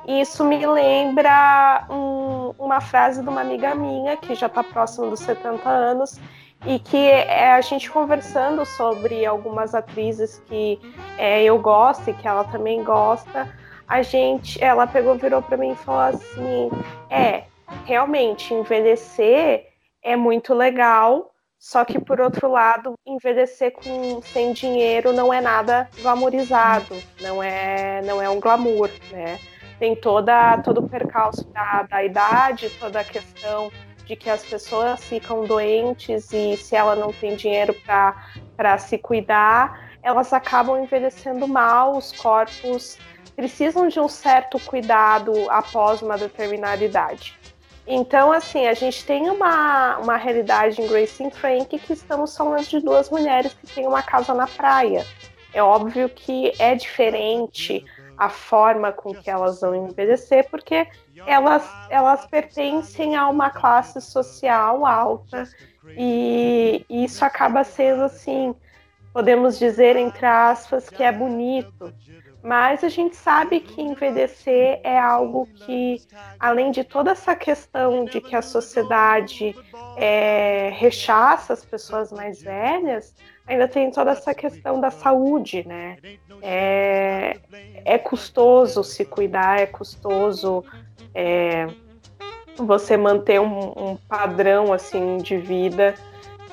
Speaker 3: isso me lembra um, uma frase de uma amiga minha que já está próxima dos 70 anos e que é a gente conversando sobre algumas atrizes que é, eu gosto e que ela também gosta, a gente, ela pegou, virou para mim e falou assim, é, realmente envelhecer é muito legal, só que, por outro lado, envelhecer com, sem dinheiro não é nada glamorizado, não é, não é um glamour, né? Tem toda, todo o percalço da, da idade, toda a questão de que as pessoas ficam doentes e se ela não tem dinheiro para se cuidar, elas acabam envelhecendo mal, os corpos precisam de um certo cuidado após uma determinada idade. Então, assim, a gente tem uma, uma realidade em Grace and Frank que estamos falando de duas mulheres que têm uma casa na praia. É óbvio que é diferente a forma com que elas vão envelhecer, porque elas, elas pertencem a uma classe social alta e isso acaba sendo assim, podemos dizer entre aspas que é bonito, mas a gente sabe que envelhecer é algo que, além de toda essa questão de que a sociedade é, rechaça as pessoas mais velhas, ainda tem toda essa questão da saúde, né? É, é custoso se cuidar, é custoso é, você manter um, um padrão assim de vida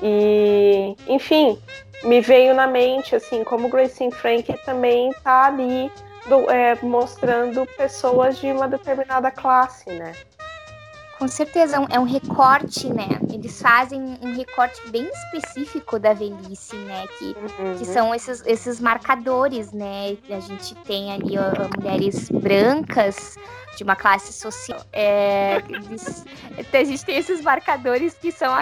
Speaker 3: e, enfim, me veio na mente, assim, como Grace Frank também está ali do, é, mostrando pessoas de uma determinada classe, né?
Speaker 2: Com certeza, é um recorte, né? Eles fazem um recorte bem específico da velhice, né? Que, uhum. que são esses, esses marcadores, né? A gente tem ali ó, mulheres brancas, de uma classe social. É, eles, a gente tem esses marcadores que são,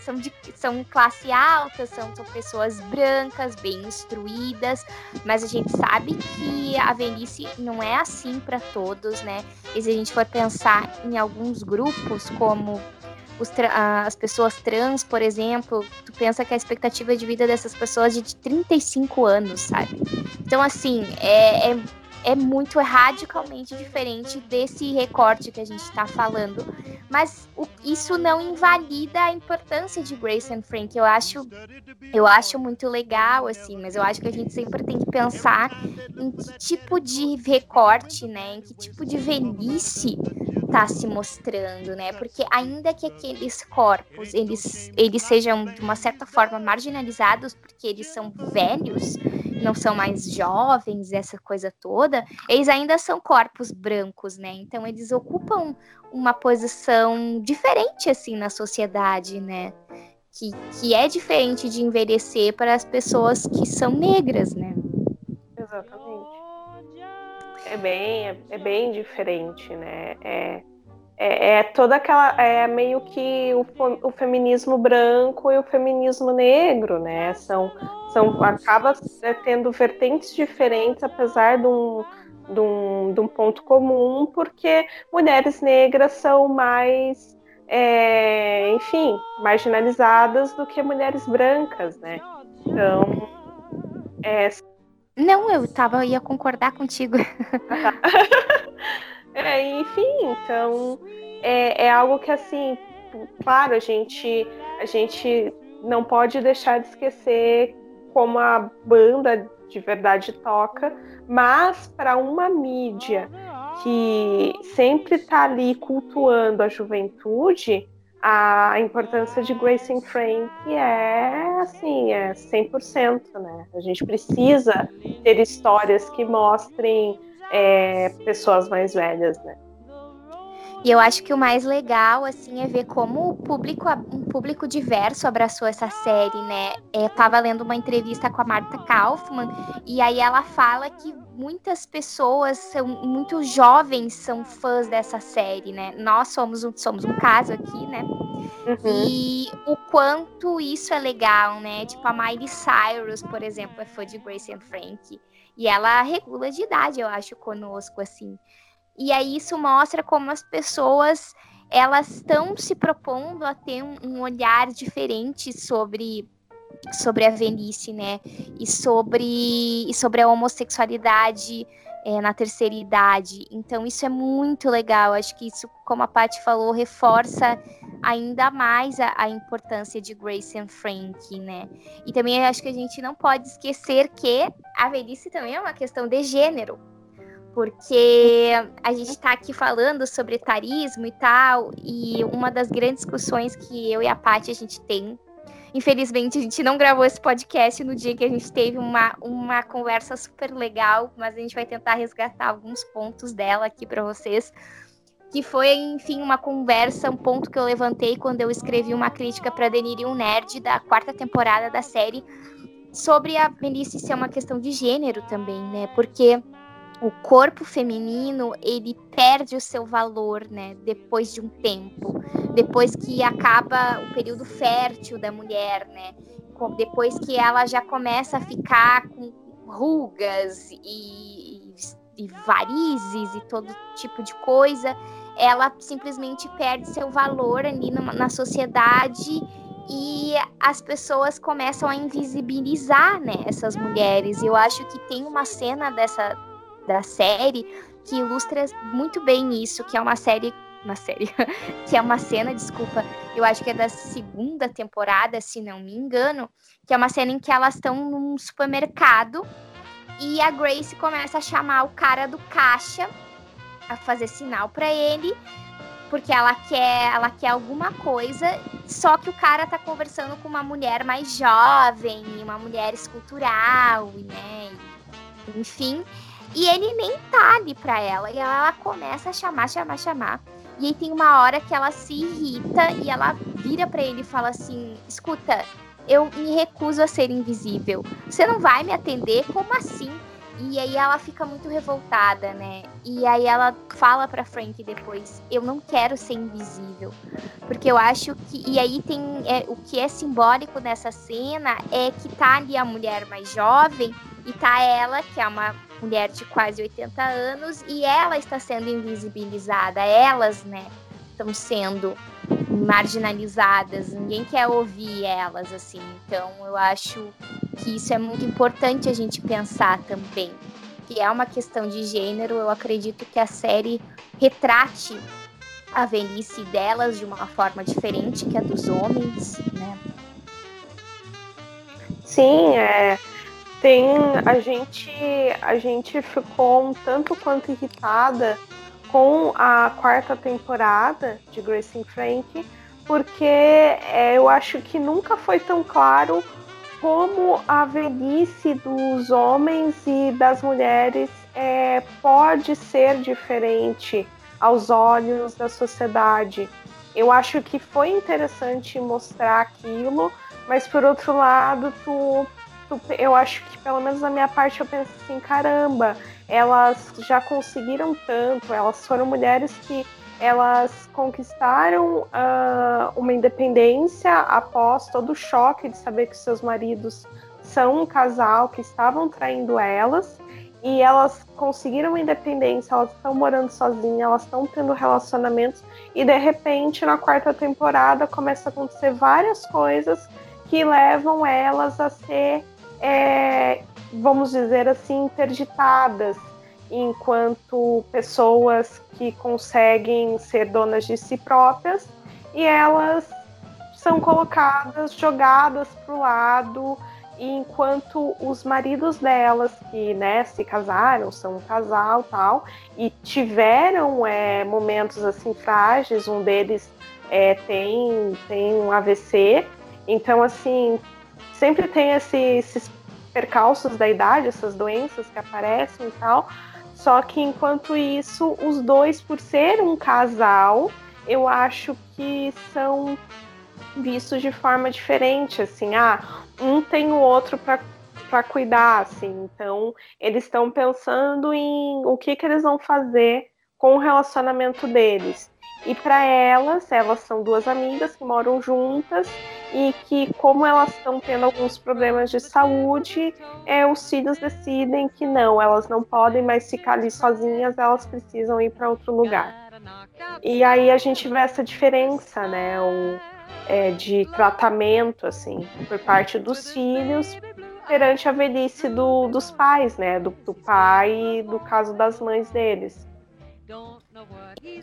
Speaker 2: são, de, são classe alta, são, são pessoas brancas, bem instruídas, mas a gente sabe que a velhice não é assim para todos, né? E se a gente for pensar em alguns grupos, como as pessoas trans, por exemplo, tu pensa que a expectativa de vida dessas pessoas é de 35 anos, sabe? Então, assim, é, é é muito radicalmente diferente desse recorte que a gente está falando. Mas o, isso não invalida a importância de Grace and Frank. Eu acho, eu acho muito legal, assim, mas eu acho que a gente sempre tem que pensar em que tipo de recorte, né? Em que tipo de velhice está se mostrando, né? Porque ainda que aqueles corpos eles, eles sejam de uma certa forma marginalizados porque eles são velhos, não são mais jovens, essa coisa toda, eles ainda são corpos brancos, né? Então eles ocupam uma posição diferente assim na sociedade, né? Que, que é diferente de envelhecer para as pessoas que são negras, né?
Speaker 3: Exatamente. É bem, é, é bem diferente, né? É, é, é, toda aquela. É meio que o, o feminismo branco e o feminismo negro, né? São, são, acaba tendo vertentes diferentes, apesar de um, de, um, de um ponto comum, porque mulheres negras são mais, é, enfim, marginalizadas do que mulheres brancas, né? Então. É...
Speaker 2: Não, eu tava, ia concordar contigo.
Speaker 3: é, enfim, então é, é algo que assim, claro, a gente, a gente não pode deixar de esquecer como a banda de verdade toca, mas para uma mídia que sempre está ali cultuando a juventude, a importância de Grace and Frank é assim, é 100%, né? A gente precisa ter histórias que mostrem é, pessoas mais velhas, né?
Speaker 2: E eu acho que o mais legal, assim, é ver como o público, um público diverso abraçou essa série, né? Eu tava lendo uma entrevista com a Marta Kaufman, e aí ela fala que muitas pessoas, são muito jovens, são fãs dessa série, né? Nós somos um, somos um caso aqui, né? Uhum. E o quanto isso é legal, né? Tipo, a Miley Cyrus, por exemplo, é fã de Grace and Frank. E ela regula de idade, eu acho, conosco, assim. E aí isso mostra como as pessoas elas estão se propondo a ter um, um, olhar diferente sobre sobre a velhice, né? E sobre e sobre a homossexualidade é, na terceira idade. Então isso é muito legal. Acho que isso, como a Paty falou, reforça ainda mais a, a, importância de Grace and Frank, né? E também acho que a gente não pode esquecer que a velhice também é uma questão de gênero porque a gente está aqui falando sobre tarismo e tal, e uma das grandes discussões que eu e a Paty a gente tem. Infelizmente, a gente não gravou esse podcast no dia que a gente teve uma, uma conversa super legal, mas a gente vai tentar resgatar alguns pontos dela aqui para vocês. Que foi, enfim, uma conversa, um ponto que eu levantei quando eu escrevi uma crítica para Denirium Nerd da quarta temporada da série, sobre a velhice ser uma questão de gênero também, né? Porque o corpo feminino ele perde o seu valor, né, depois de um tempo, depois que acaba o período fértil da mulher, né, depois que ela já começa a ficar com rugas e, e varizes e todo tipo de coisa, ela simplesmente perde seu valor ali na, sociedade e as pessoas começam a invisibilizar né, essas mulheres. Eu acho que tem uma cena dessa da série que ilustra muito bem isso, que é uma série uma série, que é uma cena, desculpa, eu acho que é da segunda temporada, se não me engano, que é uma cena em que elas estão num supermercado e a Grace começa a chamar o cara do caixa a fazer sinal para ele, porque ela quer, ela quer alguma coisa, só que o cara tá conversando com uma mulher mais jovem, uma mulher escultural, né? Enfim, e ele nem tá ali pra ela. E ela começa a chamar, chamar, chamar. E aí tem uma hora que ela se irrita e ela vira para ele e fala assim: escuta, eu me recuso a ser invisível. Você não vai me atender? Como assim? E aí ela fica muito revoltada, né? E aí ela fala para Frank depois: "Eu não quero ser invisível". Porque eu acho que e aí tem é, o que é simbólico nessa cena é que tá ali a mulher mais jovem e tá ela, que é uma mulher de quase 80 anos, e ela está sendo invisibilizada. Elas, né, estão sendo marginalizadas, ninguém quer ouvir elas, assim. Então, eu acho que isso é muito importante a gente pensar também. Que é uma questão de gênero, eu acredito que a série retrate a velhice delas de uma forma diferente que a dos homens, né?
Speaker 3: Sim, é. Tem a gente a gente ficou um tanto quanto irritada com a quarta temporada de Grace and Frank, porque é, eu acho que nunca foi tão claro como a velhice dos homens e das mulheres é, pode ser diferente aos olhos da sociedade. Eu acho que foi interessante mostrar aquilo, mas por outro lado, tu, eu acho que pelo menos na minha parte eu penso assim, caramba, elas já conseguiram tanto, elas foram mulheres que elas conquistaram uh, uma independência após todo o choque de saber que seus maridos são um casal que estavam traindo elas e elas conseguiram independência, elas estão morando sozinhas, elas estão tendo relacionamentos e de repente na quarta temporada começa a acontecer várias coisas que levam elas a ser, é, vamos dizer assim, interditadas enquanto pessoas que conseguem ser donas de si próprias e elas são colocadas, jogadas para o lado enquanto os maridos delas, que né, se casaram, são um casal tal, e tiveram é, momentos assim frágeis, um deles é, tem, tem um AVC, então assim, sempre tem esse, esses percalços da idade, essas doenças que aparecem e tal, só que enquanto isso, os dois, por ser um casal, eu acho que são vistos de forma diferente, assim, ah, um tem o outro para cuidar, assim, então eles estão pensando em o que, que eles vão fazer com o relacionamento deles. E para elas, elas são duas amigas que moram juntas e que, como elas estão tendo alguns problemas de saúde, é, os filhos decidem que não, elas não podem mais ficar ali sozinhas, elas precisam ir para outro lugar. E aí a gente vê essa diferença, né? O, é, de tratamento, assim, por parte dos filhos perante a velhice do, dos pais, né? Do, do pai e do caso das mães deles.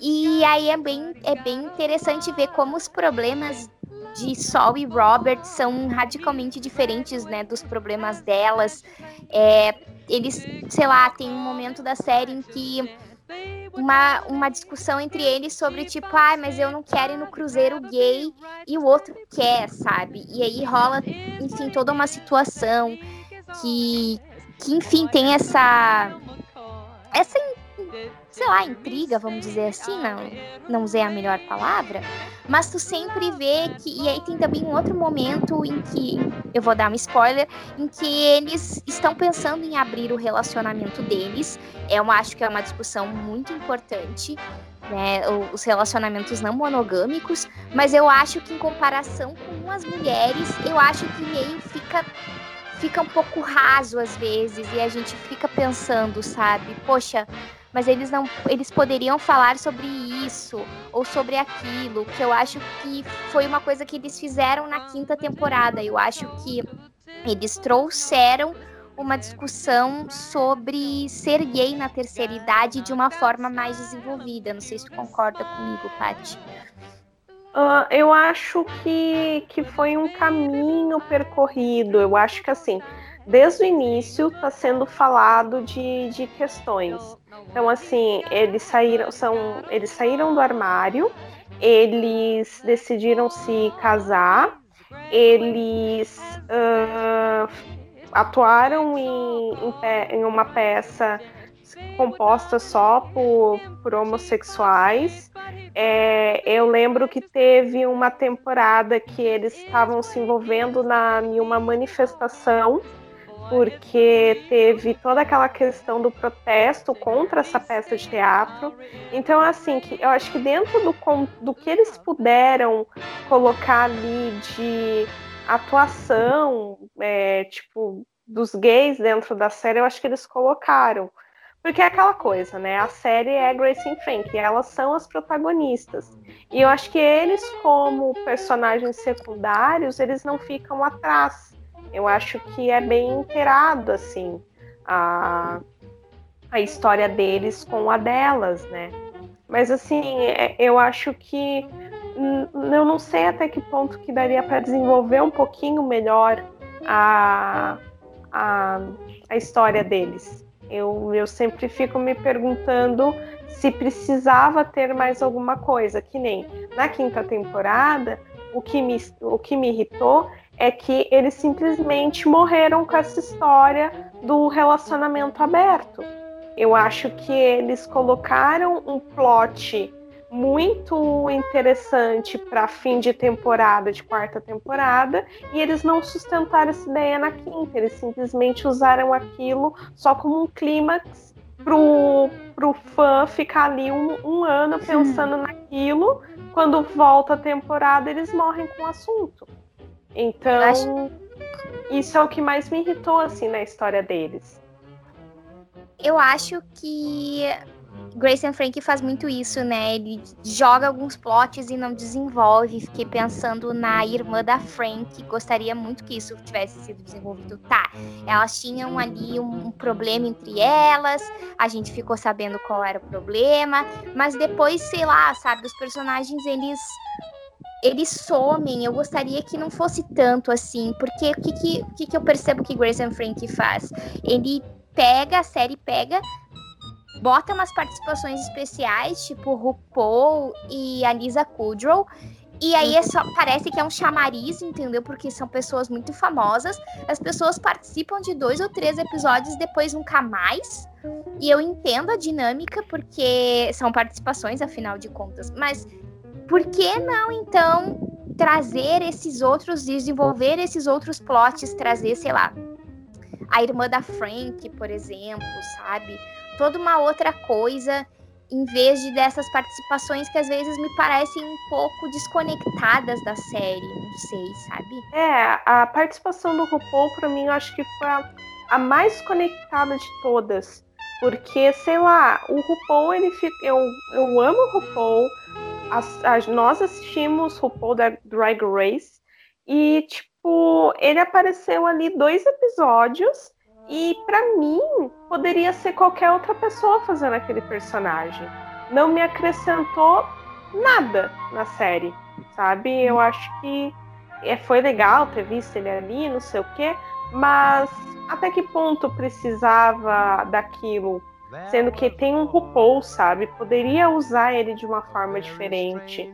Speaker 2: E aí é bem, é bem interessante ver como os problemas de Sol e Robert são radicalmente diferentes, né, dos problemas delas. É, eles, sei lá, tem um momento da série em que uma, uma discussão entre eles sobre tipo, ah, mas eu não quero ir no cruzeiro gay e o outro quer, sabe? E aí rola, enfim, toda uma situação que, que enfim, tem essa essa sei lá, intriga, vamos dizer assim, não, não usei a melhor palavra, mas tu sempre vê que. E aí tem também um outro momento em que, eu vou dar um spoiler, em que eles estão pensando em abrir o relacionamento deles. É uma, acho que é uma discussão muito importante. Né, os relacionamentos não monogâmicos, mas eu acho que em comparação com as mulheres, eu acho que meio fica fica um pouco raso às vezes e a gente fica pensando, sabe? Poxa, mas eles não eles poderiam falar sobre isso ou sobre aquilo, que eu acho que foi uma coisa que eles fizeram na quinta temporada. Eu acho que eles trouxeram uma discussão sobre ser gay na terceira idade de uma forma mais desenvolvida. Não sei se tu concorda comigo, Paty.
Speaker 3: Uh, eu acho que, que foi um caminho percorrido. Eu acho que assim, desde o início está sendo falado de, de questões. Então, assim, eles saíram, são, eles saíram do armário, eles decidiram se casar, eles uh, atuaram em, em, em, uma peça composta só por, por homossexuais. É, eu lembro que teve uma temporada que eles estavam se envolvendo na, em uma manifestação porque teve toda aquela questão do protesto contra essa peça de teatro. Então, assim, que eu acho que dentro do, do que eles puderam colocar ali de atuação, é, tipo, dos gays dentro da série, eu acho que eles colocaram. Porque é aquela coisa, né? A série é Grace e Frank, e elas são as protagonistas. E eu acho que eles, como personagens secundários, eles não ficam atrás. Eu acho que é bem inteirado, assim, a, a história deles com a delas, né? Mas, assim, é, eu acho que. Eu não sei até que ponto que daria para desenvolver um pouquinho melhor a, a, a história deles. Eu, eu sempre fico me perguntando se precisava ter mais alguma coisa, que nem na quinta temporada, o que me, o que me irritou é que eles simplesmente morreram com essa história do relacionamento aberto. Eu acho que eles colocaram um plot muito interessante para fim de temporada, de quarta temporada, e eles não sustentaram essa ideia na quinta, eles simplesmente usaram aquilo só como um clímax pro, pro fã ficar ali um, um ano pensando naquilo, quando volta a temporada eles morrem com o assunto. Então, acho... isso é o que mais me irritou assim na história deles.
Speaker 2: Eu acho que Grayson Frank faz muito isso, né? Ele joga alguns plots e não desenvolve. Fiquei pensando na irmã da Frank. Gostaria muito que isso tivesse sido desenvolvido. Tá, elas tinham ali um problema entre elas. A gente ficou sabendo qual era o problema. Mas depois, sei lá, sabe, os personagens eles eles somem. Eu gostaria que não fosse tanto assim, porque o que, que, que, que eu percebo que Grayson Frank faz? Ele pega, a série pega, bota umas participações especiais, tipo RuPaul e a Lisa Kudrow. E aí é só, parece que é um chamariz, entendeu? Porque são pessoas muito famosas. As pessoas participam de dois ou três episódios, depois nunca mais. E eu entendo a dinâmica, porque são participações, afinal de contas. Mas por que não, então, trazer esses outros, desenvolver esses outros plots, trazer, sei lá, a irmã da Frank, por exemplo, sabe? toda uma outra coisa em vez de dessas participações que às vezes me parecem um pouco desconectadas da série, não sei, sabe?
Speaker 3: É, a participação do RuPaul para mim eu acho que foi a, a, mais conectada de todas, porque sei lá, o RuPaul ele fica, eu, eu amo o RuPaul, as, as, nós assistimos RuPaul da Drag Race e tipo ele apareceu ali dois episódios e para mim, poderia ser qualquer outra pessoa fazendo aquele personagem. Não me acrescentou nada na série, sabe? Eu acho que é, foi legal ter visto ele ali, não sei o quê, mas até que ponto precisava daquilo? Sendo que tem um RuPaul, sabe? Poderia usar ele de uma forma diferente.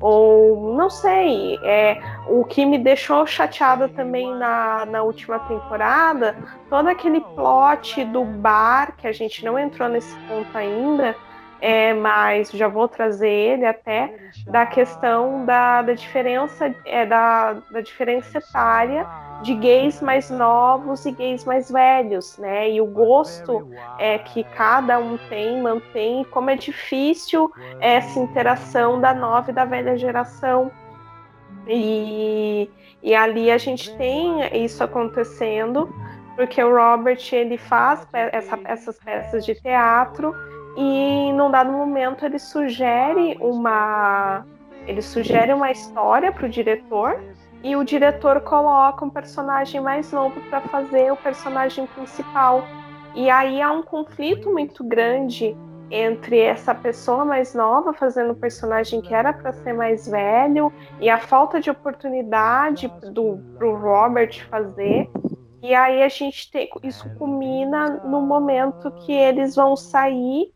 Speaker 3: Ou não sei, é, o que me deixou chateada também na, na última temporada, todo aquele plot do bar, que a gente não entrou nesse ponto ainda, é, mas já vou trazer ele até, da questão da, da diferença é, da, da diferença etária de gays mais novos e gays mais velhos, né? E o gosto é que cada um tem, mantém, como é difícil essa interação da nova e da velha geração. E, e ali a gente tem isso acontecendo, porque o Robert ele faz essa, essas peças de teatro e num dado momento ele sugere uma ele sugere uma história para o diretor e o diretor coloca um personagem mais novo para fazer o personagem principal. E aí há um conflito muito grande entre essa pessoa mais nova fazendo o personagem que era para ser mais velho e a falta de oportunidade do pro Robert fazer. E aí a gente tem isso culmina no momento que eles vão sair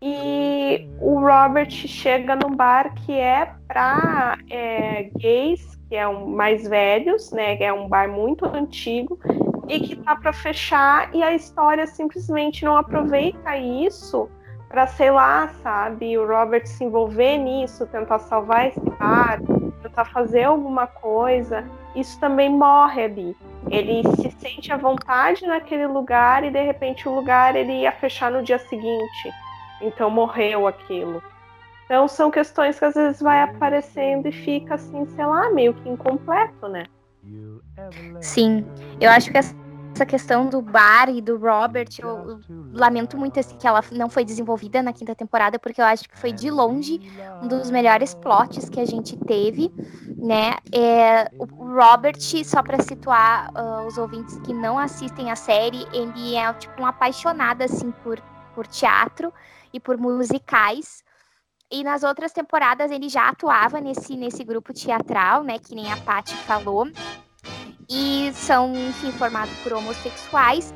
Speaker 3: e o Robert chega num bar que é para é, gays que é um mais velhos, né? Que é um bar muito antigo e que tá para fechar e a história simplesmente não aproveita isso para sei lá, sabe, o Robert se envolver nisso, tentar salvar esse bar, tentar fazer alguma coisa, isso também morre ali. Ele se sente à vontade naquele lugar e de repente o lugar ele ia fechar no dia seguinte. Então morreu aquilo. Então são questões que às vezes vai aparecendo e fica assim, sei lá, meio que incompleto, né?
Speaker 2: Sim, eu acho que essa questão do bar e do Robert, eu, lamento muito que ela não foi desenvolvida na quinta temporada, porque eu acho que foi de longe um dos melhores plots que a gente teve, né? É, o Robert, só para situar uh, os ouvintes que não assistem a série, ele é tipo um apaixonado assim por, por teatro e por musicais. E nas outras temporadas ele já atuava nesse, nesse grupo teatral, né? Que nem a Paty falou e são, enfim, formados por homossexuais.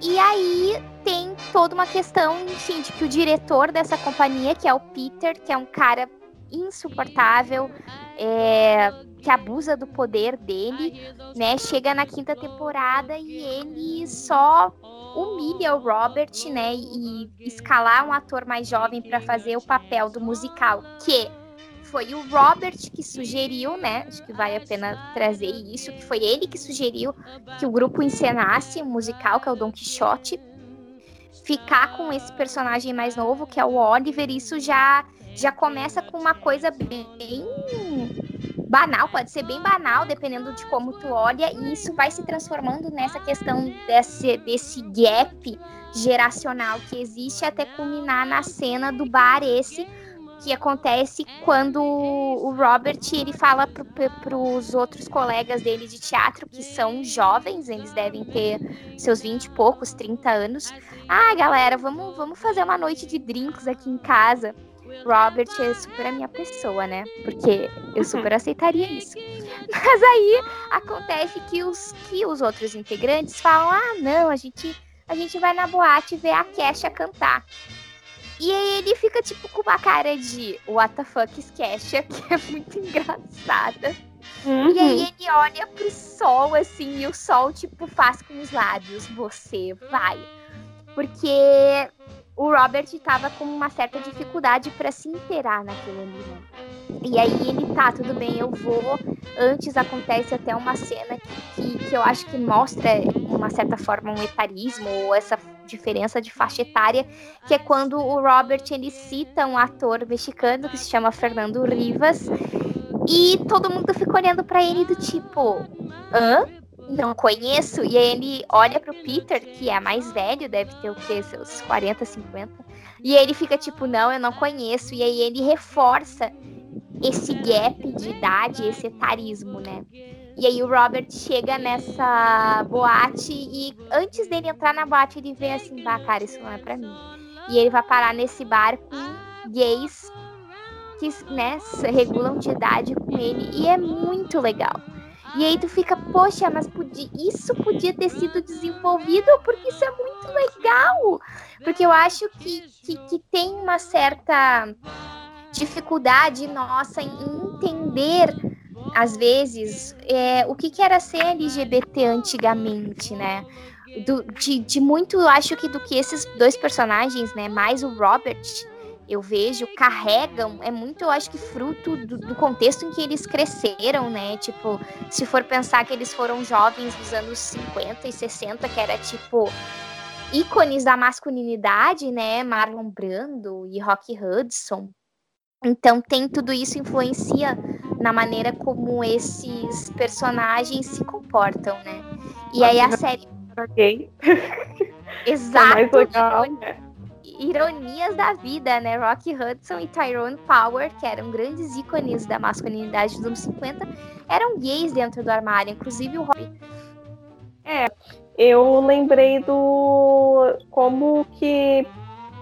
Speaker 2: E aí tem toda uma questão, enfim, de que o diretor dessa companhia, que é o Peter, que é um cara insuportável, é, que abusa do poder dele, né? Chega na quinta temporada e ele só humilha o Robert, né? E escalar um ator mais jovem para fazer o papel do musical, que foi o Robert que sugeriu, né? Acho que vale a pena trazer isso, que foi ele que sugeriu que o grupo encenasse um musical, que é o Don Quixote. Ficar com esse personagem mais novo, que é o Oliver, isso já, já começa com uma coisa bem banal, pode ser bem banal, dependendo de como tu olha, e isso vai se transformando nessa questão desse, desse gap geracional que existe até culminar na cena do bar esse que acontece quando o Robert ele fala para os outros colegas dele de teatro, que são jovens, eles devem ter seus 20 e poucos, 30 anos. Ah, galera, vamos, vamos fazer uma noite de drinks aqui em casa. Robert é super a minha pessoa, né? Porque eu super aceitaria isso. Mas aí acontece que os, que os outros integrantes falam: ah, não, a gente, a gente vai na boate ver a Kesha cantar. E aí ele fica, tipo, com uma cara de what the fuck is Kesha, que é muito engraçada. Uhum. E aí ele olha pro sol, assim, e o sol, tipo, faz com os lábios, você vai. Porque o Robert tava com uma certa dificuldade para se inteirar naquilo ali, né? E aí ele tá, tudo bem, eu vou. Antes acontece até uma cena que, que, eu acho que mostra, uma certa forma, um etarismo, ou essa diferença de faixa etária, que é quando o Robert ele cita um ator mexicano que se chama Fernando Rivas, e todo mundo fica olhando para ele do tipo, hã? Não conheço. E aí ele olha pro Peter, que é mais velho, deve ter o quê? Seus 40, 50. E ele fica tipo, não, eu não conheço. E aí ele reforça esse gap de idade, esse etarismo, né? E aí o Robert chega nessa boate e antes dele entrar na boate, ele vê assim, bah, cara, isso não é pra mim. E ele vai parar nesse bar com gays que, né, regulam de idade com ele. E é muito legal. E aí tu fica, poxa, mas podia, isso podia ter sido desenvolvido porque isso é muito legal. Porque eu acho que, que, que tem uma certa dificuldade nossa em entender, às vezes, é, o que, que era ser LGBT antigamente, né? Do, de, de muito, acho que do que esses dois personagens, né? Mais o Robert, eu vejo, carregam, é muito, eu acho que fruto do, do, contexto em que eles cresceram, né? Tipo, se for pensar que eles foram jovens dos anos 50 e 60, que era tipo ícones da masculinidade, né? Marlon Brando e Rock Hudson. Então tem tudo isso influencia na maneira como esses personagens se comportam, né? E aí a série. Exato. É
Speaker 3: mais legal, né?
Speaker 2: Ironias da vida, né? Rock Hudson e Tyrone Power, que eram grandes ícones da masculinidade dos anos 50, eram gays dentro do armário, inclusive o Robbie.
Speaker 3: É, eu lembrei do como que,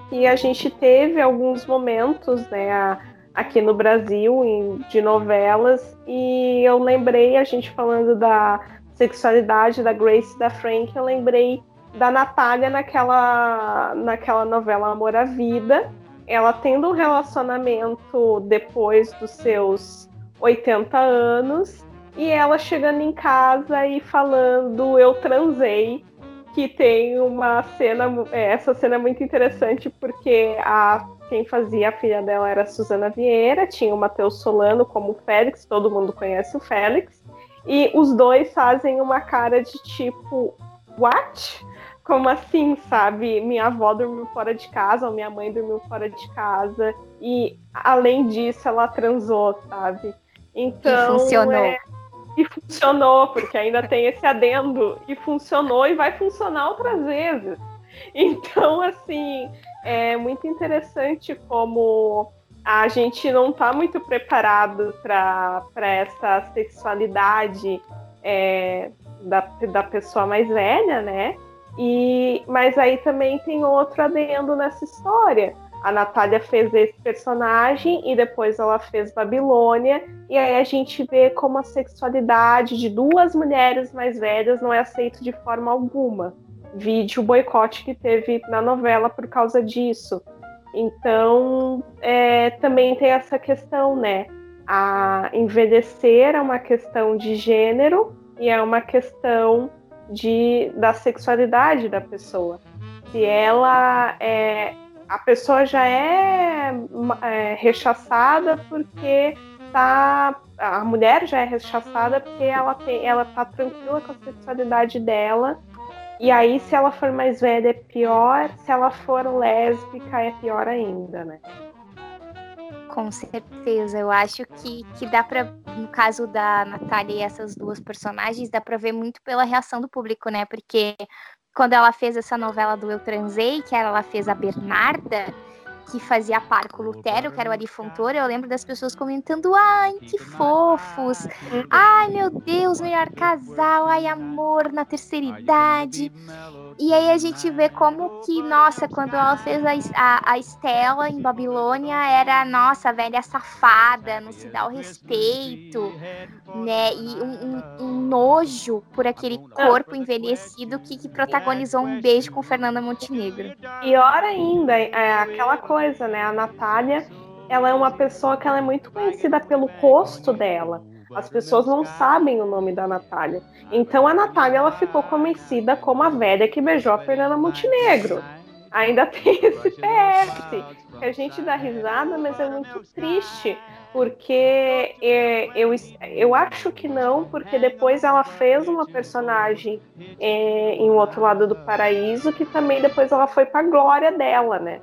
Speaker 3: que a gente teve alguns momentos, né? Aqui no Brasil em, de novelas e eu lembrei a gente falando da sexualidade da Grace e da Frank, eu lembrei da Natália naquela naquela novela Amor à Vida, ela tendo um relacionamento depois dos seus 80 anos e ela chegando em casa e falando eu transei que tem uma cena é, essa cena é muito interessante porque a quem fazia a filha dela era a Suzana Vieira, tinha o Matheus Solano como Félix, todo mundo conhece o Félix. E os dois fazem uma cara de tipo, what? Como assim, sabe? Minha avó dormiu fora de casa, ou minha mãe dormiu fora de casa, e além disso ela transou, sabe? Então.
Speaker 2: E funcionou. É...
Speaker 3: E funcionou, porque ainda tem esse adendo e funcionou e vai funcionar outras vezes. Então, assim, é muito interessante como a gente não está muito preparado para essa sexualidade é, da, da pessoa mais velha, né? E, mas aí também tem outro adendo nessa história. A Natália fez esse personagem e depois ela fez Babilônia, e aí a gente vê como a sexualidade de duas mulheres mais velhas não é aceita de forma alguma. Vide o boicote que teve na novela por causa disso. Então, é, também tem essa questão, né? A envelhecer é uma questão de gênero e é uma questão de, da sexualidade da pessoa. Se ela é. A pessoa já é, é rechaçada porque tá. A mulher já é rechaçada porque ela, tem, ela tá tranquila com a sexualidade dela e aí, se ela for mais velha, é pior. Se ela for lésbica, é pior ainda, né?
Speaker 2: Com certeza. Eu acho que, que dá pra, no caso da Natália e essas duas personagens, dá pra ver muito pela reação do público, né? Porque quando ela fez essa novela do Eu Transei, que ela fez a Bernarda, que fazia par com o Lutero, que era o Ari Fontoura, eu lembro das pessoas comentando: ai, que fofos! Ai, meu Deus, melhor casal, ai, amor na terceira idade. E aí a gente vê como que, nossa, quando ela fez a, a, a Estela em Babilônia, era, nossa, velha safada, não se dá o respeito, né? E um, um, um nojo por aquele corpo envelhecido que, que protagonizou um beijo com Fernanda Montenegro.
Speaker 3: Pior ainda, é aquela coisa, né? A Natália, ela é uma pessoa que ela é muito conhecida pelo rosto dela. As pessoas não sabem o nome da Natália. Então a Natália ela ficou conhecida como a velha que beijou a Fernanda Montenegro. Ainda tem esse PS que a gente dá risada, mas é muito triste porque é, eu, eu acho que não, porque depois ela fez uma personagem é, em um outro lado do paraíso que também depois ela foi para a glória dela, né?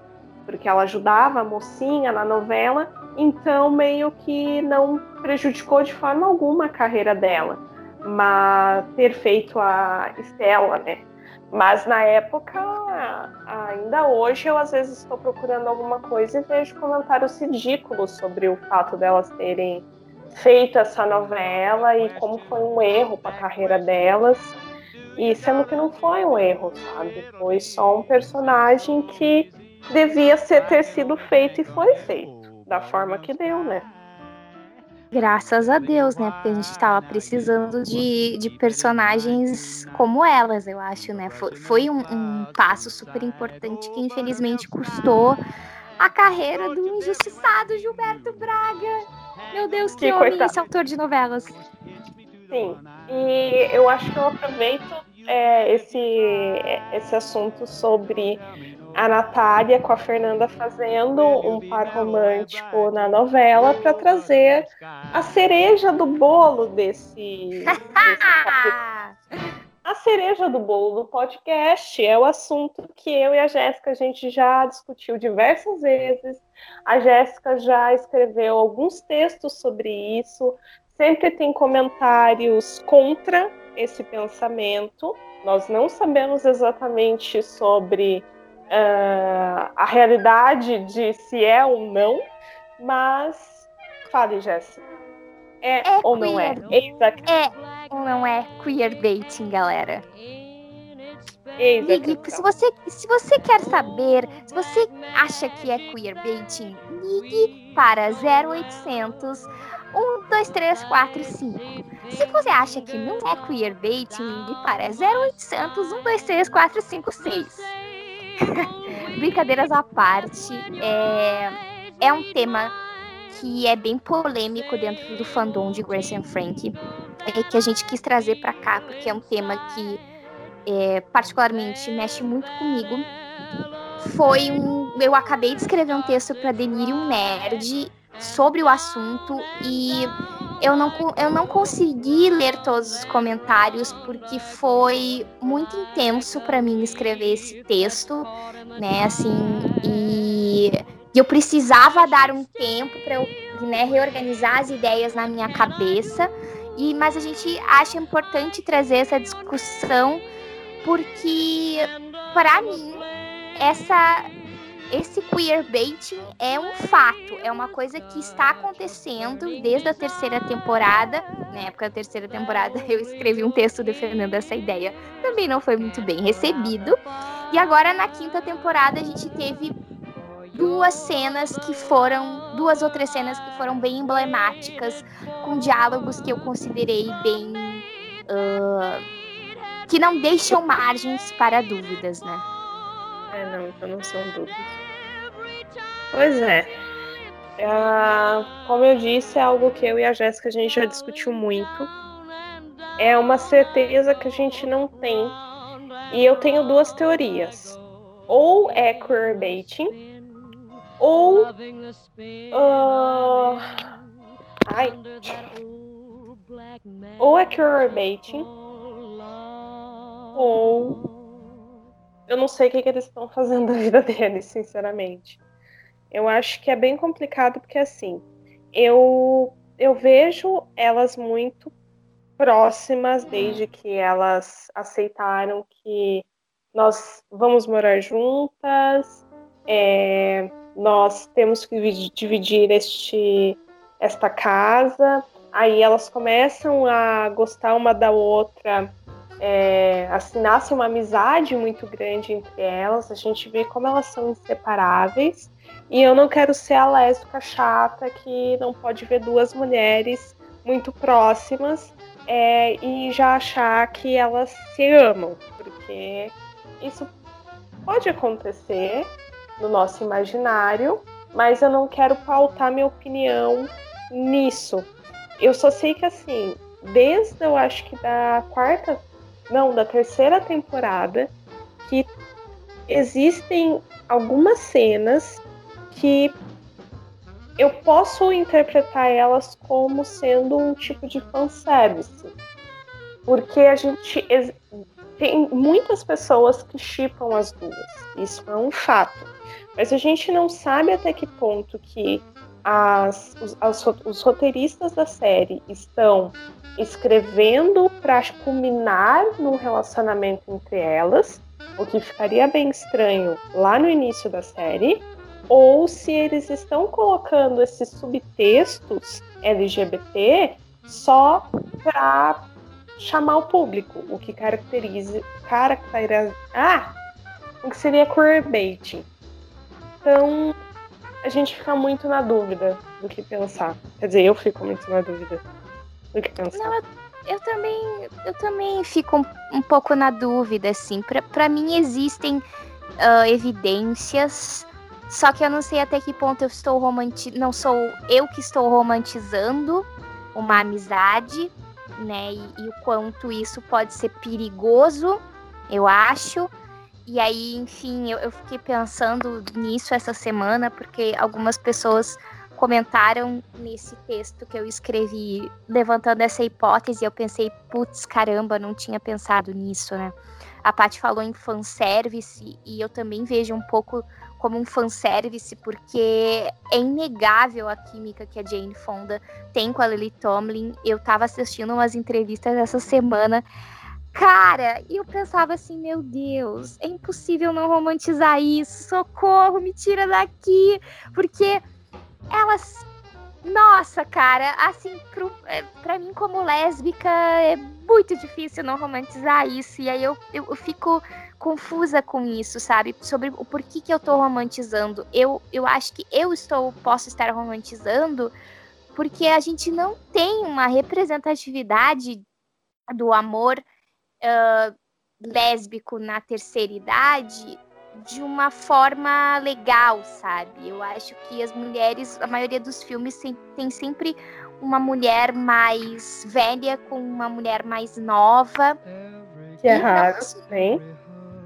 Speaker 3: Porque ela ajudava a mocinha na novela então meio que não prejudicou de forma alguma a carreira dela, mas ter feito a Estela, né? Mas na época, ainda hoje, eu às vezes estou procurando alguma coisa e vejo comentários ridículos sobre o fato delas terem feito essa novela e como foi um erro para a carreira delas. E sendo que não foi um erro, sabe? Foi só um personagem que devia ser, ter sido feito e foi feito da forma que deu, né?
Speaker 2: Graças a Deus, né? Porque a gente estava precisando de, de personagens como elas, eu acho, né? Foi, foi um, um passo super importante que infelizmente custou a carreira do injustiçado Gilberto Braga. Meu Deus, que, que homem coitado. esse autor de novelas.
Speaker 3: Sim, e eu acho que eu aproveito é, esse, esse assunto sobre a Natália com a Fernanda fazendo um par romântico na novela para trazer a cereja do bolo desse, desse a cereja do bolo do podcast é o assunto que eu e a Jéssica a gente já discutiu diversas vezes. A Jéssica já escreveu alguns textos sobre isso. Sempre tem comentários contra esse pensamento. Nós não sabemos exatamente sobre uh, a realidade de se é ou não, mas fale, Jéssica. É, é, ou queer. não é?
Speaker 2: É ou não é queerbaiting, galera? Ligue, se você, se você quer saber, se você acha que é queerbaiting, ligue para 0800 1, 2, 3, 4, 5. Se você acha que não é queerbaiting, ligue para 0800 1, 2, 3, 4, 5, 6. Brincadeiras à parte, é, é um tema que é bem polêmico dentro do fandom de Grace and Frank, é, que a gente quis trazer para cá, porque é um tema que é, particularmente mexe muito comigo. Foi um. Eu acabei de escrever um texto para Delirium Nerd sobre o assunto e eu não, eu não consegui ler todos os comentários porque foi muito intenso para mim escrever esse texto, né? Assim, e, e eu precisava dar um tempo para eu né, reorganizar as ideias na minha cabeça. E, mas a gente acha importante trazer essa discussão porque, para mim, essa esse queerbaiting é um fato, é uma coisa que está acontecendo desde a terceira temporada. Na época da terceira temporada, eu escrevi um texto defendendo essa ideia. Também não foi muito bem recebido. E agora, na quinta temporada, a gente teve duas cenas que foram. duas outras cenas que foram bem emblemáticas, com diálogos que eu considerei bem. Uh, que não deixam margens para dúvidas, né?
Speaker 3: É, não, então não são dúvidas. Pois é. é. como eu disse, é algo que eu e a Jéssica a gente já discutiu muito. É uma certeza que a gente não tem. E eu tenho duas teorias. Ou é queerbaiting, ou. Uh, ai. Ou é queerbaiting, ou eu não sei o que, que eles estão fazendo da vida deles, sinceramente. Eu acho que é bem complicado porque assim, eu eu vejo elas muito próximas desde que elas aceitaram que nós vamos morar juntas, é, nós temos que dividir este esta casa. Aí elas começam a gostar uma da outra é, assinasse uma amizade muito grande entre elas. A gente vê como elas são inseparáveis. E eu não quero ser a lésbica chata que não pode ver duas mulheres muito próximas é, e já achar que elas se amam, porque isso pode acontecer no nosso imaginário, mas eu não quero pautar minha opinião nisso. Eu só sei que assim, desde eu acho que da quarta não, da terceira temporada, que existem algumas cenas que eu posso interpretar elas como sendo um tipo de fanservice. Porque a gente tem muitas pessoas que chipam as duas. Isso é um fato. Mas a gente não sabe até que ponto que as, os, as, os roteiristas da série estão escrevendo para culminar num relacionamento entre elas, o que ficaria bem estranho lá no início da série, ou se eles estão colocando esses subtextos LGBT só para chamar o público, o que caracteriza, caracteriza ah, o que seria queerbaiting. Então, a gente fica muito na dúvida do que pensar. Quer dizer, eu fico muito na dúvida do que pensar. Não,
Speaker 2: eu, eu também, eu também fico um, um pouco na dúvida, assim. Para mim existem uh, evidências, só que eu não sei até que ponto eu estou romantizando. Não sou eu que estou romantizando uma amizade, né? E, e o quanto isso pode ser perigoso, eu acho. E aí, enfim, eu, eu fiquei pensando nisso essa semana, porque algumas pessoas comentaram nesse texto que eu escrevi levantando essa hipótese, eu pensei, putz, caramba, não tinha pensado nisso, né? A Paty falou em fanservice e eu também vejo um pouco como um fanservice, porque é inegável a química que a Jane Fonda tem com a Lily Tomlin. Eu tava assistindo umas entrevistas essa semana. Cara, e eu pensava assim, meu Deus, é impossível não romantizar isso, socorro, me tira daqui, porque elas. Nossa, cara, assim, pro, é, pra mim, como lésbica, é muito difícil não romantizar isso. E aí eu, eu, eu fico confusa com isso, sabe? Sobre o porquê que eu tô romantizando. Eu, eu acho que eu estou, posso estar romantizando porque a gente não tem uma representatividade do amor uh, lésbico na terceira idade de uma forma legal, sabe? Eu acho que as mulheres, a maioria dos filmes tem sempre uma mulher mais velha com uma mulher mais nova.
Speaker 3: Que é raro, hein?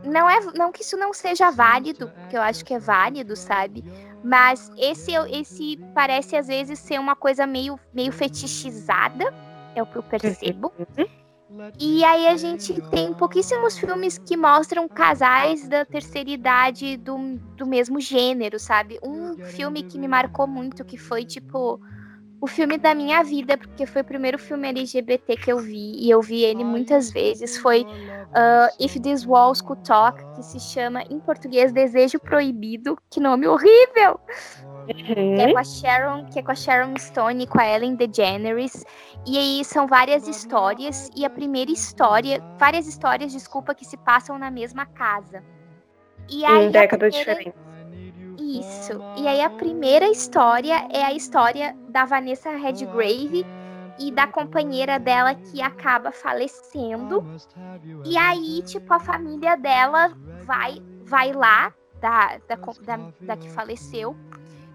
Speaker 2: Não é, não que isso não seja válido, porque eu acho que é válido, sabe? Mas esse, esse parece às vezes ser uma coisa meio, meio fetichizada, é o que eu percebo. E aí a gente tem pouquíssimos filmes que mostram casais da terceira idade do, do mesmo gênero, sabe? Um filme que me marcou muito, que foi tipo o filme da minha vida, porque foi o primeiro filme LGBT que eu vi, e eu vi ele muitas vezes, foi uh, If These Walls Could Talk, que se chama em português Desejo Proibido, que nome horrível! Uhum. Que é com a Sharon, que é com a Sharon Stone e com a Ellen DeGeneres. E aí são várias histórias, e a primeira história, várias histórias, desculpa, que se passam na mesma casa.
Speaker 3: E aí, em décadas primeira... diferentes.
Speaker 2: Isso. E aí a primeira história é a história da Vanessa Redgrave e da companheira dela que acaba falecendo. E aí, tipo, a família dela vai vai lá da, da, da, da que faleceu.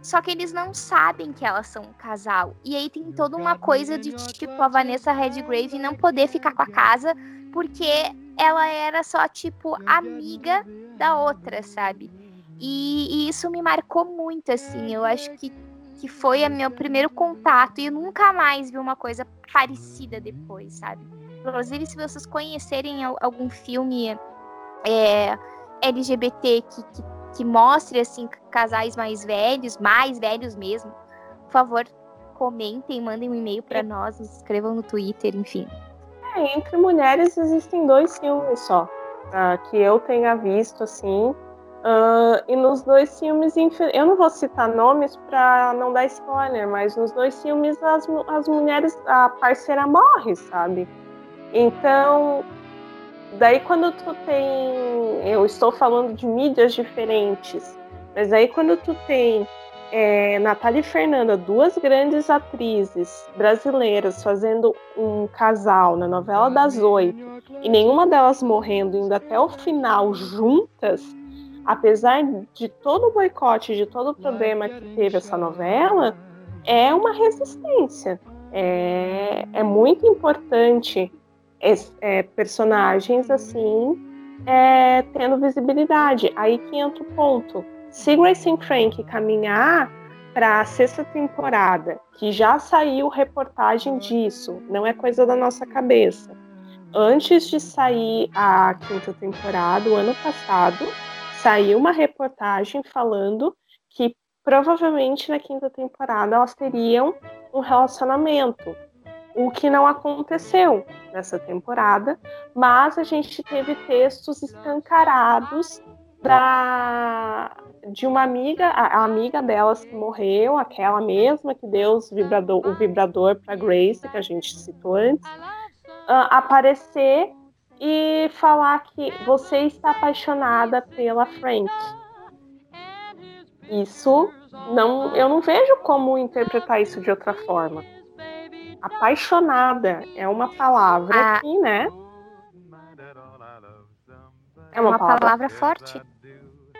Speaker 2: Só que eles não sabem que elas são um casal. E aí tem toda uma coisa de tipo a Vanessa Redgrave não poder ficar com a casa porque ela era só tipo amiga da outra, sabe? E, e, isso me marcou muito, assim. Eu acho que, que foi o meu primeiro contato. E eu nunca mais vi uma coisa parecida depois, sabe? Inclusive, se vocês conhecerem algum filme é, LGBT que, que, que, mostre, assim, casais mais velhos, mais velhos mesmo, por favor, comentem, mandem um e-mail para nós, escrevam no Twitter, enfim.
Speaker 3: É, entre mulheres existem dois filmes só. Ah, que eu tenha visto, assim, Uh, e nos dois filmes, eu não vou citar nomes para não dar spoiler, mas nos dois filmes as, as mulheres, a parceira morre, sabe? Então, daí quando tu tem. Eu estou falando de mídias diferentes, mas aí quando tu tem é, Natália e Fernanda, duas grandes atrizes brasileiras fazendo um casal na novela das oito, e nenhuma delas morrendo, indo até o final juntas apesar de todo o boicote, de todo o problema que teve essa novela, é uma resistência. É, é muito importante é, personagens assim é, tendo visibilidade. Aí que entra o ponto. Se Grace and Frank caminhar para a sexta temporada, que já saiu reportagem disso, não é coisa da nossa cabeça. Antes de sair a quinta temporada, o ano passado, saiu uma reportagem falando que provavelmente na quinta temporada elas teriam um relacionamento, o que não aconteceu nessa temporada, mas a gente teve textos escancarados da de uma amiga, a, amiga delas que morreu, aquela mesma que deu vibrador, o vibrador para Grace, que a gente citou antes, uh, aparecer e falar que você está apaixonada pela Frank. Isso não, eu não vejo como interpretar isso de outra forma. Apaixonada é uma palavra ah. que, né?
Speaker 2: É uma, uma palavra... palavra forte.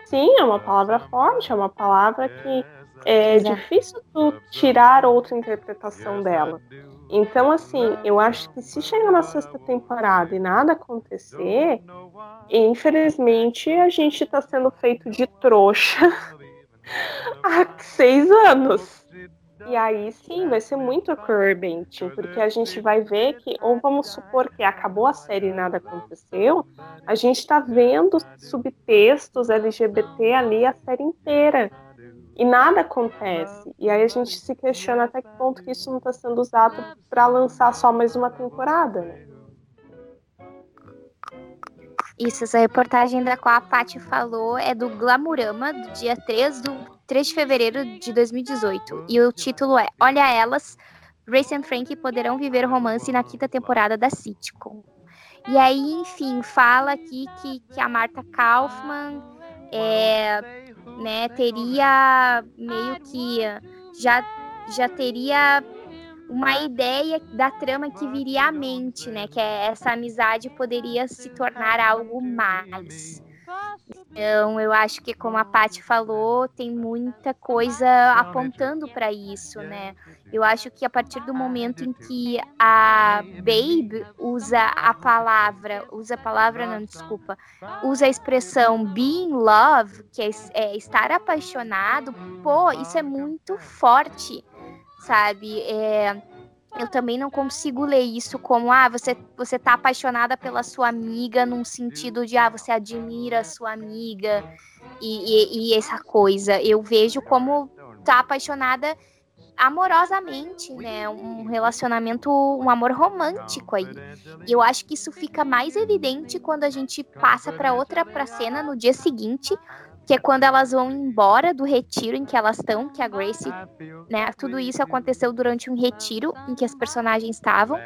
Speaker 3: Sim, é uma palavra forte, é uma palavra que é Exato. difícil tu tirar outra interpretação dela. Então, assim, eu acho que se chegar na sexta temporada e nada acontecer, infelizmente a gente está sendo feito de trouxa há seis anos. E aí sim, vai ser muito curvent, porque a gente vai ver que, ou vamos supor que acabou a série e nada aconteceu, a gente está vendo subtextos LGBT ali a série inteira e nada acontece. E aí a gente se questiona até que ponto que isso não está sendo usado para lançar só mais uma temporada, né?
Speaker 2: Isso, essa reportagem da qual a Paty falou é do Glamurama, do dia 3, do 3 de fevereiro de 2018. E o título é Olha Elas, Grace and Frank poderão viver romance na quinta temporada da sitcom. E aí, enfim, fala aqui que, que a Marta Kaufman é, né, teria meio que já, já teria uma ideia da trama que viria à mente, né? Que é essa amizade poderia se tornar algo mais. Então, eu acho que, como a Paty falou, tem muita coisa apontando para isso, né? Eu acho que a partir do momento em que a Babe usa a palavra, usa a palavra, não, desculpa, usa a expressão be in love, que é, é estar apaixonado, pô, isso é muito forte, sabe? É, eu também não consigo ler isso como ah, você você tá apaixonada pela sua amiga num sentido de ah, você admira a sua amiga e, e, e essa coisa. Eu vejo como tá apaixonada amorosamente, né? Um relacionamento, um amor romântico aí. E eu acho que isso fica mais evidente quando a gente passa para outra pra cena no dia seguinte, que é quando elas vão embora do retiro em que elas estão, que a Grace, né? Tudo isso aconteceu durante um retiro em que as personagens estavam.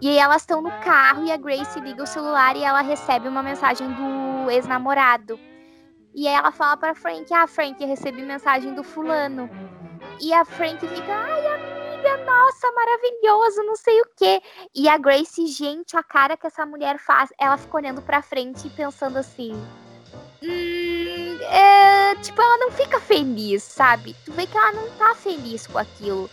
Speaker 2: E aí elas estão no carro e a Grace liga o celular e ela recebe uma mensagem do ex-namorado. E aí ela fala para Frank: "Ah, Frank, eu recebi mensagem do fulano". E a Frank fica: "Ai, amiga, nossa, maravilhoso, não sei o quê". E a Grace, gente, a cara que essa mulher faz, ela fica olhando para frente e pensando assim: Hum, é, tipo, ela não fica feliz, sabe? Tu vê que ela não tá feliz com aquilo.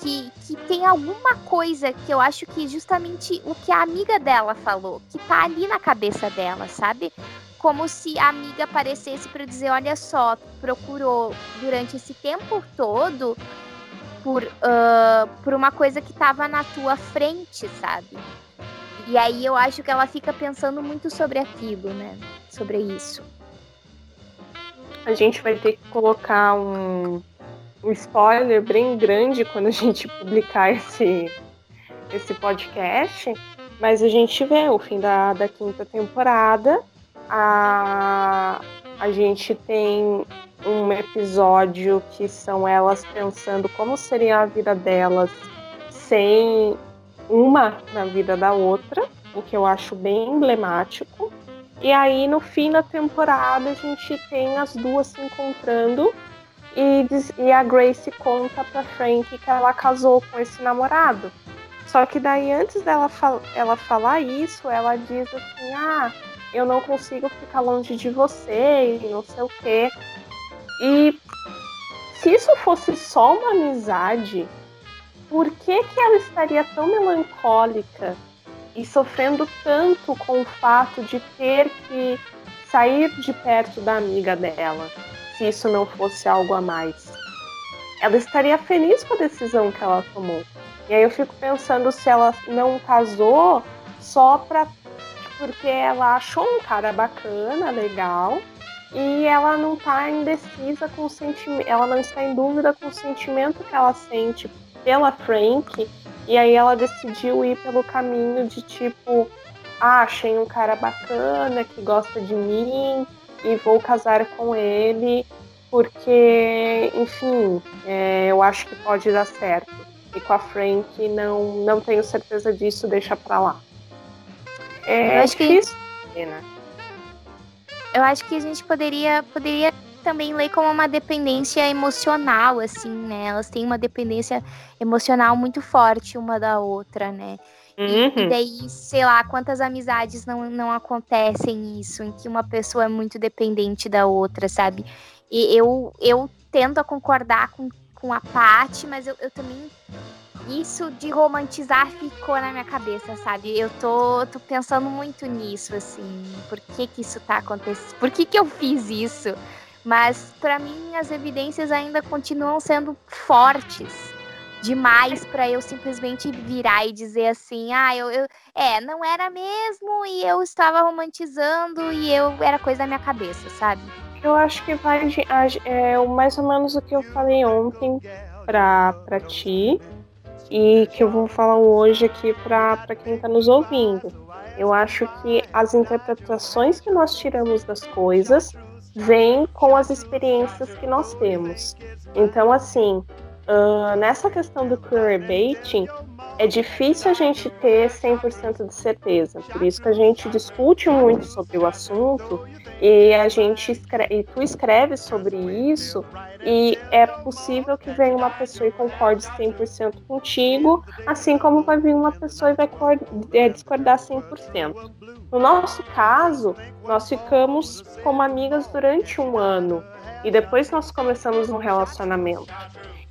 Speaker 2: Que, que tem alguma coisa que eu acho que justamente o que a amiga dela falou, que tá ali na cabeça dela, sabe? Como se a amiga aparecesse para dizer: olha só, procurou durante esse tempo todo por, uh, por uma coisa que tava na tua frente, sabe? E aí eu acho que ela fica pensando muito sobre aquilo, né? Sobre isso.
Speaker 3: A gente vai ter que colocar um, um spoiler bem grande quando a gente publicar esse, esse podcast. Mas a gente vê o fim da, da quinta temporada. A, a gente tem um episódio que são elas pensando como seria a vida delas sem uma na vida da outra, o que eu acho bem emblemático. E aí, no fim da temporada, a gente tem as duas se encontrando e, diz, e a Grace conta pra Frank que ela casou com esse namorado. Só que daí, antes dela fal ela falar isso, ela diz assim: Ah, eu não consigo ficar longe de você e não sei o quê. E se isso fosse só uma amizade, por que, que ela estaria tão melancólica e sofrendo tanto com o fato de ter que sair de perto da amiga dela, se isso não fosse algo a mais? Ela estaria feliz com a decisão que ela tomou. E aí eu fico pensando se ela não casou só pra, porque ela achou um cara bacana, legal, e ela não está indecisa com o sentimento, ela não está em dúvida com o sentimento que ela sente pela Frank, e aí ela decidiu ir pelo caminho de tipo, ah, achei um cara bacana que gosta de mim e vou casar com ele, porque, enfim, é, eu acho que pode dar certo. E com a Frank não, não tenho certeza disso, deixa pra lá.
Speaker 2: É eu acho difícil, que... né? Eu acho que a gente poderia, poderia também lê como uma dependência emocional, assim, né? Elas têm uma dependência emocional muito forte uma da outra, né? Uhum. E, e, daí, sei lá, quantas amizades não, não acontecem isso, em que uma pessoa é muito dependente da outra, sabe? E eu, eu tento a concordar com, com a Paty, mas eu, eu também isso de romantizar ficou na minha cabeça, sabe? Eu tô, tô pensando muito nisso, assim. Por que que isso tá acontecendo? Por que que eu fiz isso? Mas para mim as evidências ainda continuam sendo fortes demais para eu simplesmente virar e dizer assim, ah, eu, eu, é, não era mesmo e eu estava romantizando e eu era coisa da minha cabeça, sabe?
Speaker 3: Eu acho que vai é mais ou menos o que eu falei ontem para para ti e que eu vou falar hoje aqui para quem está nos ouvindo. Eu acho que as interpretações que nós tiramos das coisas vem com as experiências que nós temos. Então, assim, uh, nessa questão do queerbaiting, é difícil a gente ter 100% de certeza. Por isso que a gente discute muito sobre o assunto e a gente escreve, e tu escreve sobre isso e é possível que venha uma pessoa e concorde 100% contigo, assim como vai vir uma pessoa e vai é, discordar 100%. No nosso caso, nós ficamos como amigas durante um ano e depois nós começamos um relacionamento.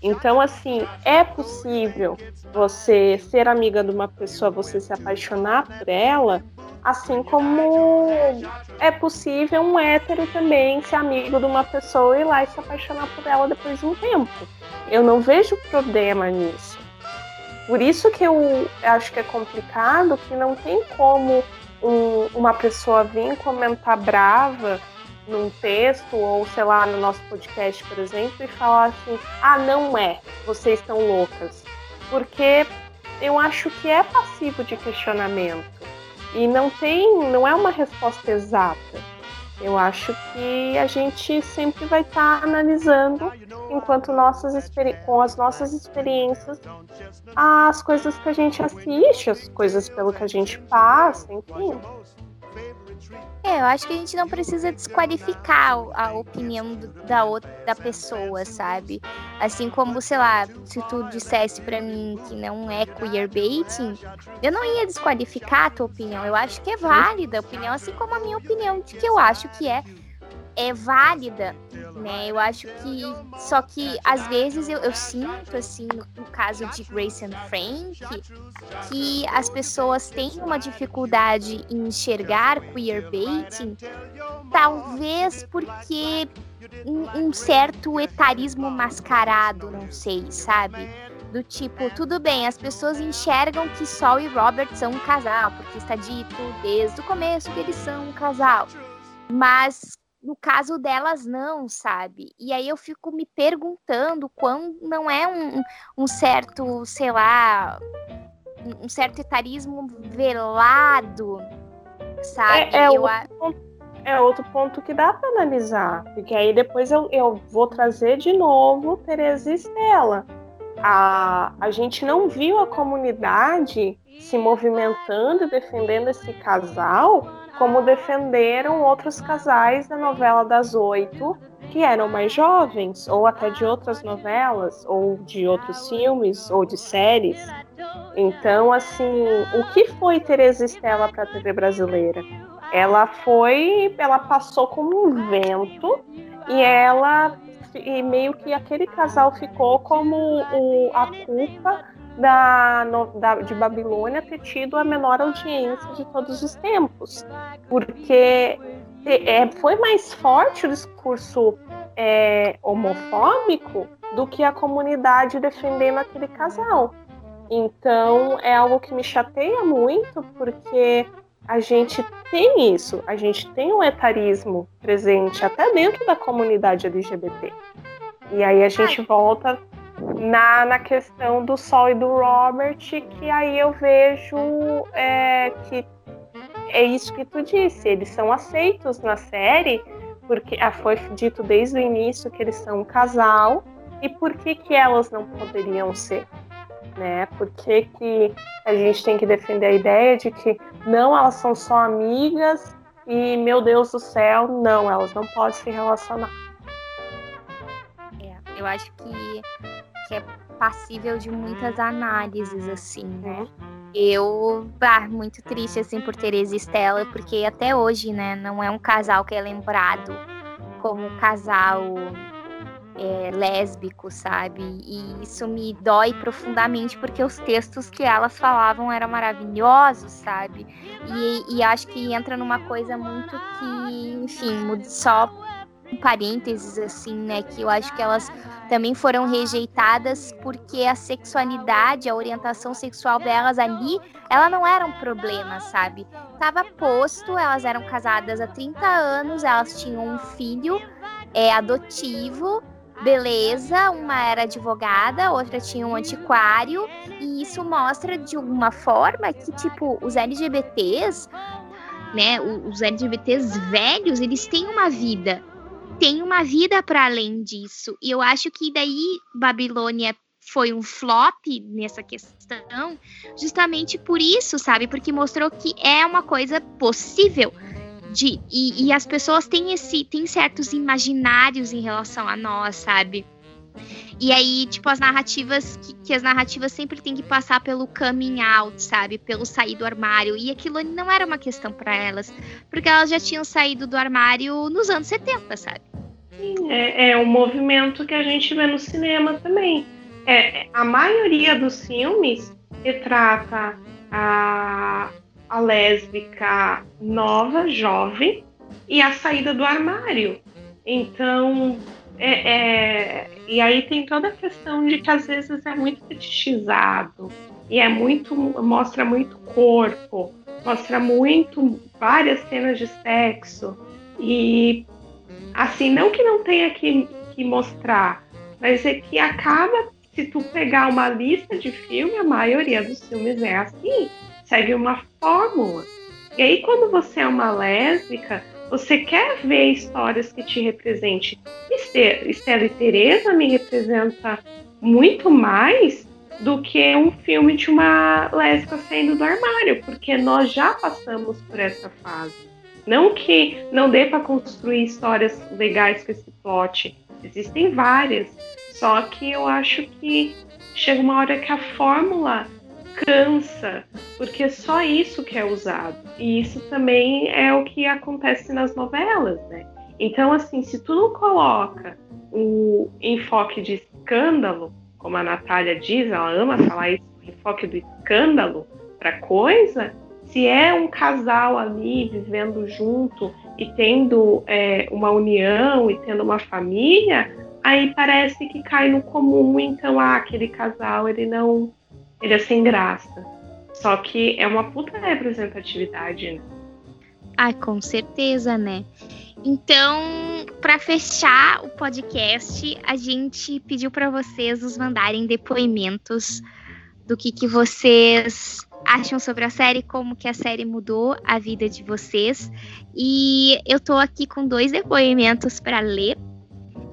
Speaker 3: Então, assim, é possível você ser amiga de uma pessoa, você se apaixonar por ela, assim como é possível um hétero também ser amigo de uma pessoa e ir lá e se apaixonar por ela depois de um tempo. Eu não vejo problema nisso. Por isso que eu acho que é complicado, que não tem como um, uma pessoa vir comentar brava num texto ou sei lá no nosso podcast, por exemplo, e falar assim: "Ah, não é, vocês estão loucas". Porque eu acho que é passivo de questionamento e não tem, não é uma resposta exata. Eu acho que a gente sempre vai estar tá analisando, enquanto nossas com as nossas experiências, as coisas que a gente assiste, as coisas pelo que a gente passa, enfim.
Speaker 2: É, eu acho que a gente não precisa desqualificar a opinião da outra da pessoa, sabe? Assim como, sei lá, se tu dissesse para mim que não é queerbaiting, eu não ia desqualificar a tua opinião. Eu acho que é válida a opinião, assim como a minha opinião de que eu acho que é é válida, né? Eu acho que só que às vezes eu, eu sinto assim no, caso de Grace and Frank que as pessoas têm uma dificuldade em enxergar queerbaiting, talvez porque um, um certo etarismo mascarado, não sei, sabe? Do tipo, tudo bem, as pessoas enxergam que Sol e Robert são um casal, porque está dito desde o começo que eles são um casal. Mas no caso delas não, sabe? E aí eu fico me perguntando quando não é um, um certo, sei lá, um certo etarismo velado, sabe?
Speaker 3: É, é, eu, outro, ponto, é outro ponto que dá para analisar, porque aí depois eu, eu vou trazer de novo Teresa e Estela. A, a gente não viu a comunidade se movimentando e defendendo esse casal como defenderam outros casais da novela das oito que eram mais jovens, ou até de outras novelas, ou de outros filmes, ou de séries. Então, assim, o que foi Teresa Estela para a TV brasileira? Ela foi, ela passou como um vento e ela e meio que aquele casal ficou como o, a culpa da, da, de Babilônia ter tido a menor audiência de todos os tempos, porque é, foi mais forte o discurso é, homofóbico do que a comunidade defendendo aquele casal. Então é algo que me chateia muito, porque a gente tem isso, a gente tem um etarismo presente até dentro da comunidade LGBT. E aí a gente volta na, na questão do Sol e do Robert, que aí eu vejo é, que é isso que tu disse, eles são aceitos na série, porque ah, foi dito desde o início que eles são um casal, e por que, que elas não poderiam ser? Né? Por que, que a gente tem que defender a ideia de que não, elas são só amigas e, meu Deus do céu, não, elas não podem se relacionar.
Speaker 2: É, eu acho que que é passível de muitas análises, assim, né? Eu, ah, muito triste, assim, por Teresa e Estela, porque até hoje, né, não é um casal que é lembrado como um casal é, lésbico, sabe? E isso me dói profundamente, porque os textos que elas falavam eram maravilhosos, sabe? E, e acho que entra numa coisa muito que, enfim, só um parênteses, assim, né, que eu acho que elas também foram rejeitadas porque a sexualidade, a orientação sexual delas ali, ela não era um problema, sabe? Tava posto, elas eram casadas há 30 anos, elas tinham um filho é, adotivo, beleza, uma era advogada, outra tinha um antiquário, e isso mostra de alguma forma que, tipo, os LGBTs, né, os LGBTs velhos, eles têm uma vida, tem uma vida para além disso. E eu acho que daí Babilônia foi um flop nessa questão, justamente por isso, sabe? Porque mostrou que é uma coisa possível. De, e, e as pessoas têm esse têm certos imaginários em relação a nós, sabe? E aí, tipo, as narrativas, que, que, as narrativas sempre têm que passar pelo coming out, sabe? Pelo sair do armário. E aquilo não era uma questão para elas, porque elas já tinham saído do armário nos anos 70, sabe?
Speaker 3: É, é um movimento que a gente vê no cinema também. É, a maioria dos filmes retrata a, a lésbica nova, jovem, e a saída do armário. Então, é, é, e aí tem toda a questão de que às vezes é muito fetichizado e é muito mostra muito corpo, mostra muito várias cenas de sexo e Assim, não que não tenha que, que mostrar, mas é que acaba, se tu pegar uma lista de filme, a maioria dos filmes é assim, segue uma fórmula. E aí, quando você é uma lésbica, você quer ver histórias que te representem. Estela e Teresa me representa muito mais do que um filme de uma lésbica saindo do armário, porque nós já passamos por essa fase. Não que não dê para construir histórias legais com esse plot, existem várias, só que eu acho que chega uma hora que a fórmula cansa, porque é só isso que é usado. E isso também é o que acontece nas novelas, né? Então, assim, se tu não coloca o enfoque de escândalo, como a Natália diz, ela ama falar isso, o enfoque do escândalo para coisa, se é um casal ali vivendo junto e tendo é, uma união e tendo uma família, aí parece que cai no comum, então ah, aquele casal ele não ele é sem graça. Só que é uma puta representatividade, né?
Speaker 2: Ah, com certeza, né? Então, para fechar o podcast, a gente pediu para vocês nos mandarem depoimentos do que, que vocês acham sobre a série, como que a série mudou a vida de vocês. E eu tô aqui com dois depoimentos para ler.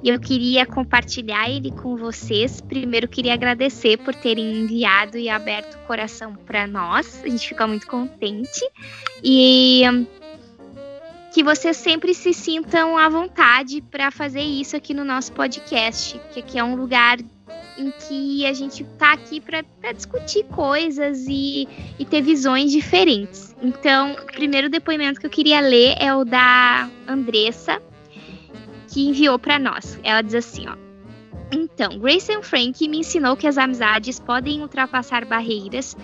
Speaker 2: E eu queria compartilhar ele com vocês. Primeiro, queria agradecer por terem enviado e aberto o coração para nós. A gente fica muito contente. E que vocês sempre se sintam à vontade para fazer isso aqui no nosso podcast, que aqui é um lugar em que a gente tá aqui para discutir coisas e, e ter visões diferentes. Então, o primeiro depoimento que eu queria ler é o da Andressa, que enviou para nós. Ela diz assim, ó. Então, Grayson Frank me ensinou que as amizades podem ultrapassar barreiras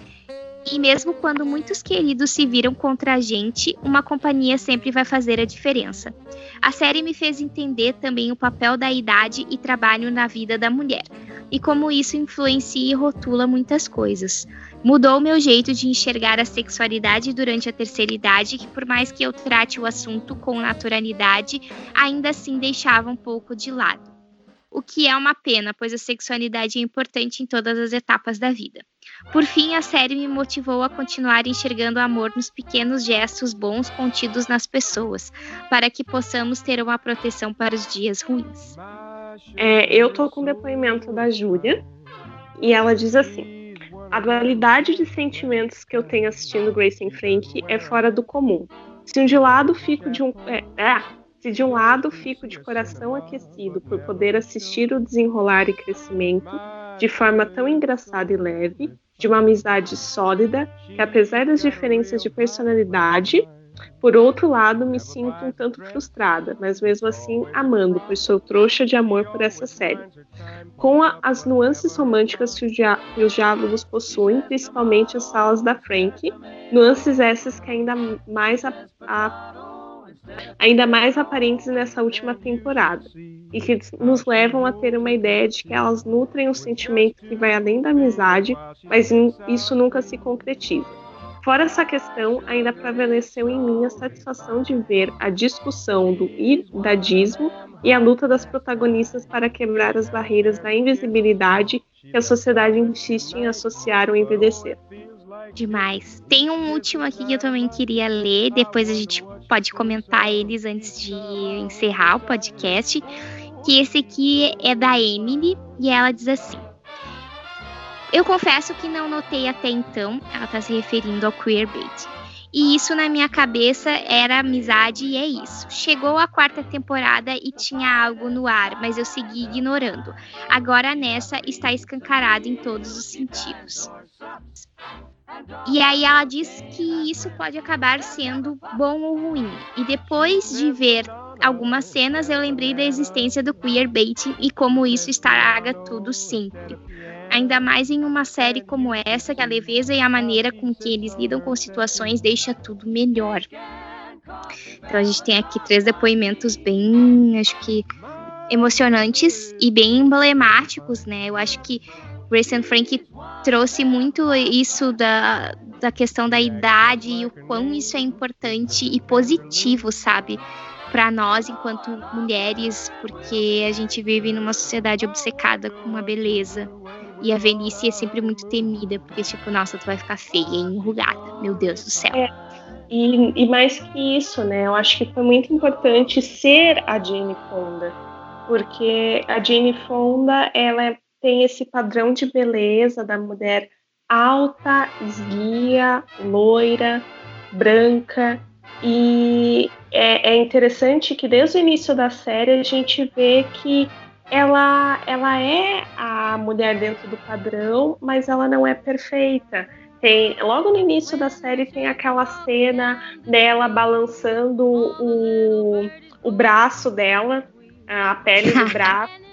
Speaker 2: e mesmo quando muitos queridos se viram contra a gente, uma companhia sempre vai fazer a diferença. A série me fez entender também o papel da idade e trabalho na vida da mulher, e como isso influencia e rotula muitas coisas. Mudou o meu jeito de enxergar a sexualidade durante a terceira idade, que por mais que eu trate o assunto com naturalidade, ainda assim deixava um pouco de lado. O que é uma pena, pois a sexualidade é importante em todas as etapas da vida. Por fim, a série me motivou a continuar enxergando o amor nos pequenos gestos bons contidos nas pessoas, para que possamos ter uma proteção para os dias ruins.
Speaker 3: É, eu tô com o depoimento da Júlia e ela diz assim: a dualidade de sentimentos que eu tenho assistindo Grace e Frank é fora do comum. Se de um lado fico de um é, é, se de um lado fico de coração aquecido por poder assistir o desenrolar e crescimento de forma tão engraçada e leve, de uma amizade sólida que apesar das diferenças de personalidade por outro lado, me sinto um tanto frustrada, mas mesmo assim amando, pois sou trouxa de amor por essa série. Com a, as nuances românticas que, dia, que, os diálogos possuem, principalmente as salas da Frank, nuances essas que ainda mais a, a, ainda mais aparentes nessa última temporada, e que nos levam a ter uma ideia de que elas nutrem um sentimento que vai além da amizade, mas isso nunca se concretiza. Fora essa questão, ainda prevaleceu em mim a satisfação de ver a discussão do idadismo e a luta das protagonistas para quebrar as barreiras da invisibilidade que a sociedade insiste em associar ao envelhecer.
Speaker 2: Demais. Tem um último aqui que eu também queria ler, depois a gente pode comentar eles antes de encerrar o podcast. Que esse aqui é da Emily e ela diz assim: eu confesso que não notei até então, ela está se referindo ao queerbait. E isso na minha cabeça era amizade e é isso. Chegou a quarta temporada e tinha algo no ar, mas eu segui ignorando. Agora nessa está escancarado em todos os sentidos. E aí ela diz que isso pode acabar sendo bom ou ruim. E depois de ver algumas cenas, eu lembrei da existência do queerbaiting e como isso estraga tudo sempre ainda mais em uma série como essa, que a leveza e a maneira com que eles lidam com situações deixa tudo melhor. Então a gente tem aqui três depoimentos bem, acho que emocionantes e bem emblemáticos, né? Eu acho que Grace and Frank trouxe muito isso da, da questão da idade e o quão isso é importante e positivo, sabe? Para nós, enquanto mulheres, porque a gente vive numa sociedade obcecada com uma beleza. E a velhice é sempre muito temida, porque, tipo, nossa, tu vai ficar feia e enrugada. Meu Deus do céu. É.
Speaker 3: E, e, mais que isso, né? Eu acho que foi muito importante ser a Jane Fonda, porque a Jane Fonda ela tem esse padrão de beleza da mulher alta, esguia, loira, branca. E é, é interessante que desde o início da série a gente vê que ela, ela é a mulher dentro do padrão, mas ela não é perfeita. Tem, logo no início da série tem aquela cena dela balançando o, o braço dela, a pele do braço.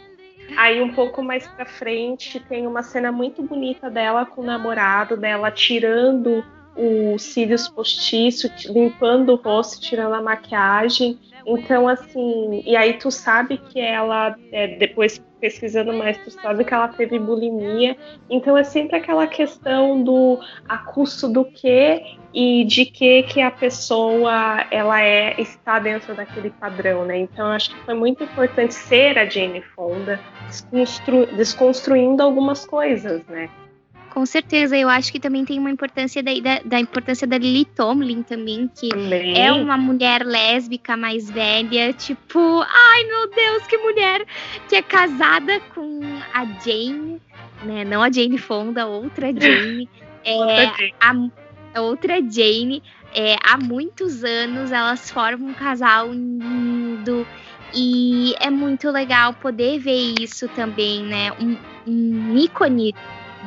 Speaker 3: Aí um pouco mais pra frente tem uma cena muito bonita dela com o namorado, dela tirando os cílios postiços, limpando o rosto, tirando a maquiagem. Então, assim, e aí tu sabe que ela, é, depois pesquisando mais, tu sabe que ela teve bulimia. Então é sempre aquela questão do a custo do que e de que que a pessoa ela é está dentro daquele padrão, né? Então acho que foi muito importante ser a Jane Fonda desconstru, desconstruindo algumas coisas, né?
Speaker 2: Com certeza, eu acho que também tem uma importância da, da, da importância da Lily Tomlin também, que também. é uma mulher lésbica mais velha, tipo, ai meu Deus, que mulher que é casada com a Jane, né? Não a Jane Fonda, outra Jane. é, outra Jane. A, outra Jane. É, há muitos anos elas formam um casal lindo e é muito legal poder ver isso também, né? Um, um ícone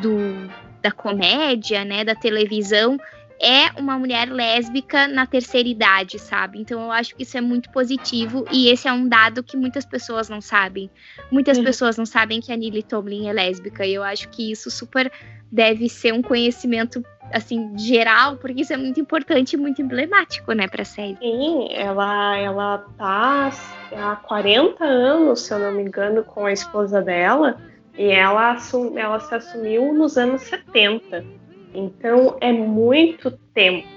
Speaker 2: do, da comédia, né, da televisão, é uma mulher lésbica na terceira idade, sabe? Então eu acho que isso é muito positivo e esse é um dado que muitas pessoas não sabem. Muitas uhum. pessoas não sabem que a Nili Tomlin é lésbica e eu acho que isso super deve ser um conhecimento assim geral, porque isso é muito importante e muito emblemático, né, para série.
Speaker 3: Sim, ela ela tá há 40 anos, se eu não me engano, com a esposa dela. E ela, assum, ela se assumiu nos anos 70. Então é muito tempo.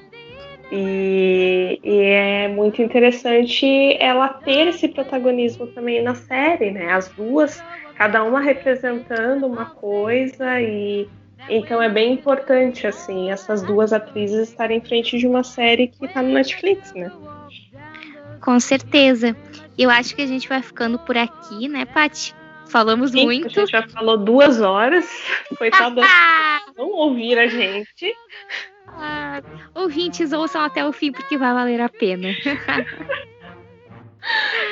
Speaker 3: E, e, é muito interessante ela ter esse protagonismo também na série, né? As duas, cada uma representando uma coisa e então é bem importante assim essas duas atrizes estarem em frente de uma série que está no Netflix, né?
Speaker 2: Com certeza. Eu acho que a gente vai ficando por aqui, né, Paty? Falamos Sim, muito. A
Speaker 3: gente já falou duas horas. Coitada, não ouvir a gente.
Speaker 2: Ah, ouvintes, ouçam até o fim, porque vai valer a pena.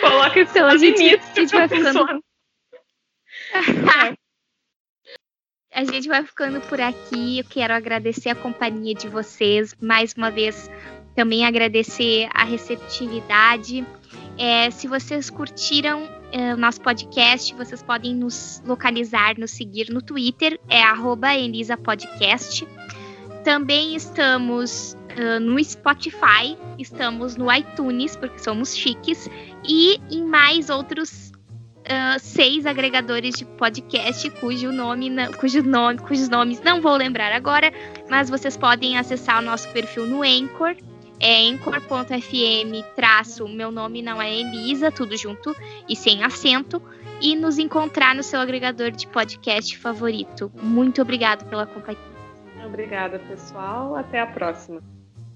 Speaker 3: Coloca isso então, a gente, início, a gente vai ficando...
Speaker 2: A gente vai ficando por aqui. Eu quero agradecer a companhia de vocês. Mais uma vez, também agradecer a receptividade. É, se vocês curtiram o nosso podcast, vocês podem nos localizar, nos seguir no Twitter, é elisapodcast. Também estamos uh, no Spotify, estamos no iTunes, porque somos chiques, e em mais outros uh, seis agregadores de podcast, cujo nome, cujo nome, cujos nomes não vou lembrar agora, mas vocês podem acessar o nosso perfil no Anchor é anchor.fm traço, meu nome não é Elisa, tudo junto e sem acento, e nos encontrar no seu agregador de podcast favorito. Muito obrigado pela companhia.
Speaker 3: Obrigada, pessoal. Até a próxima.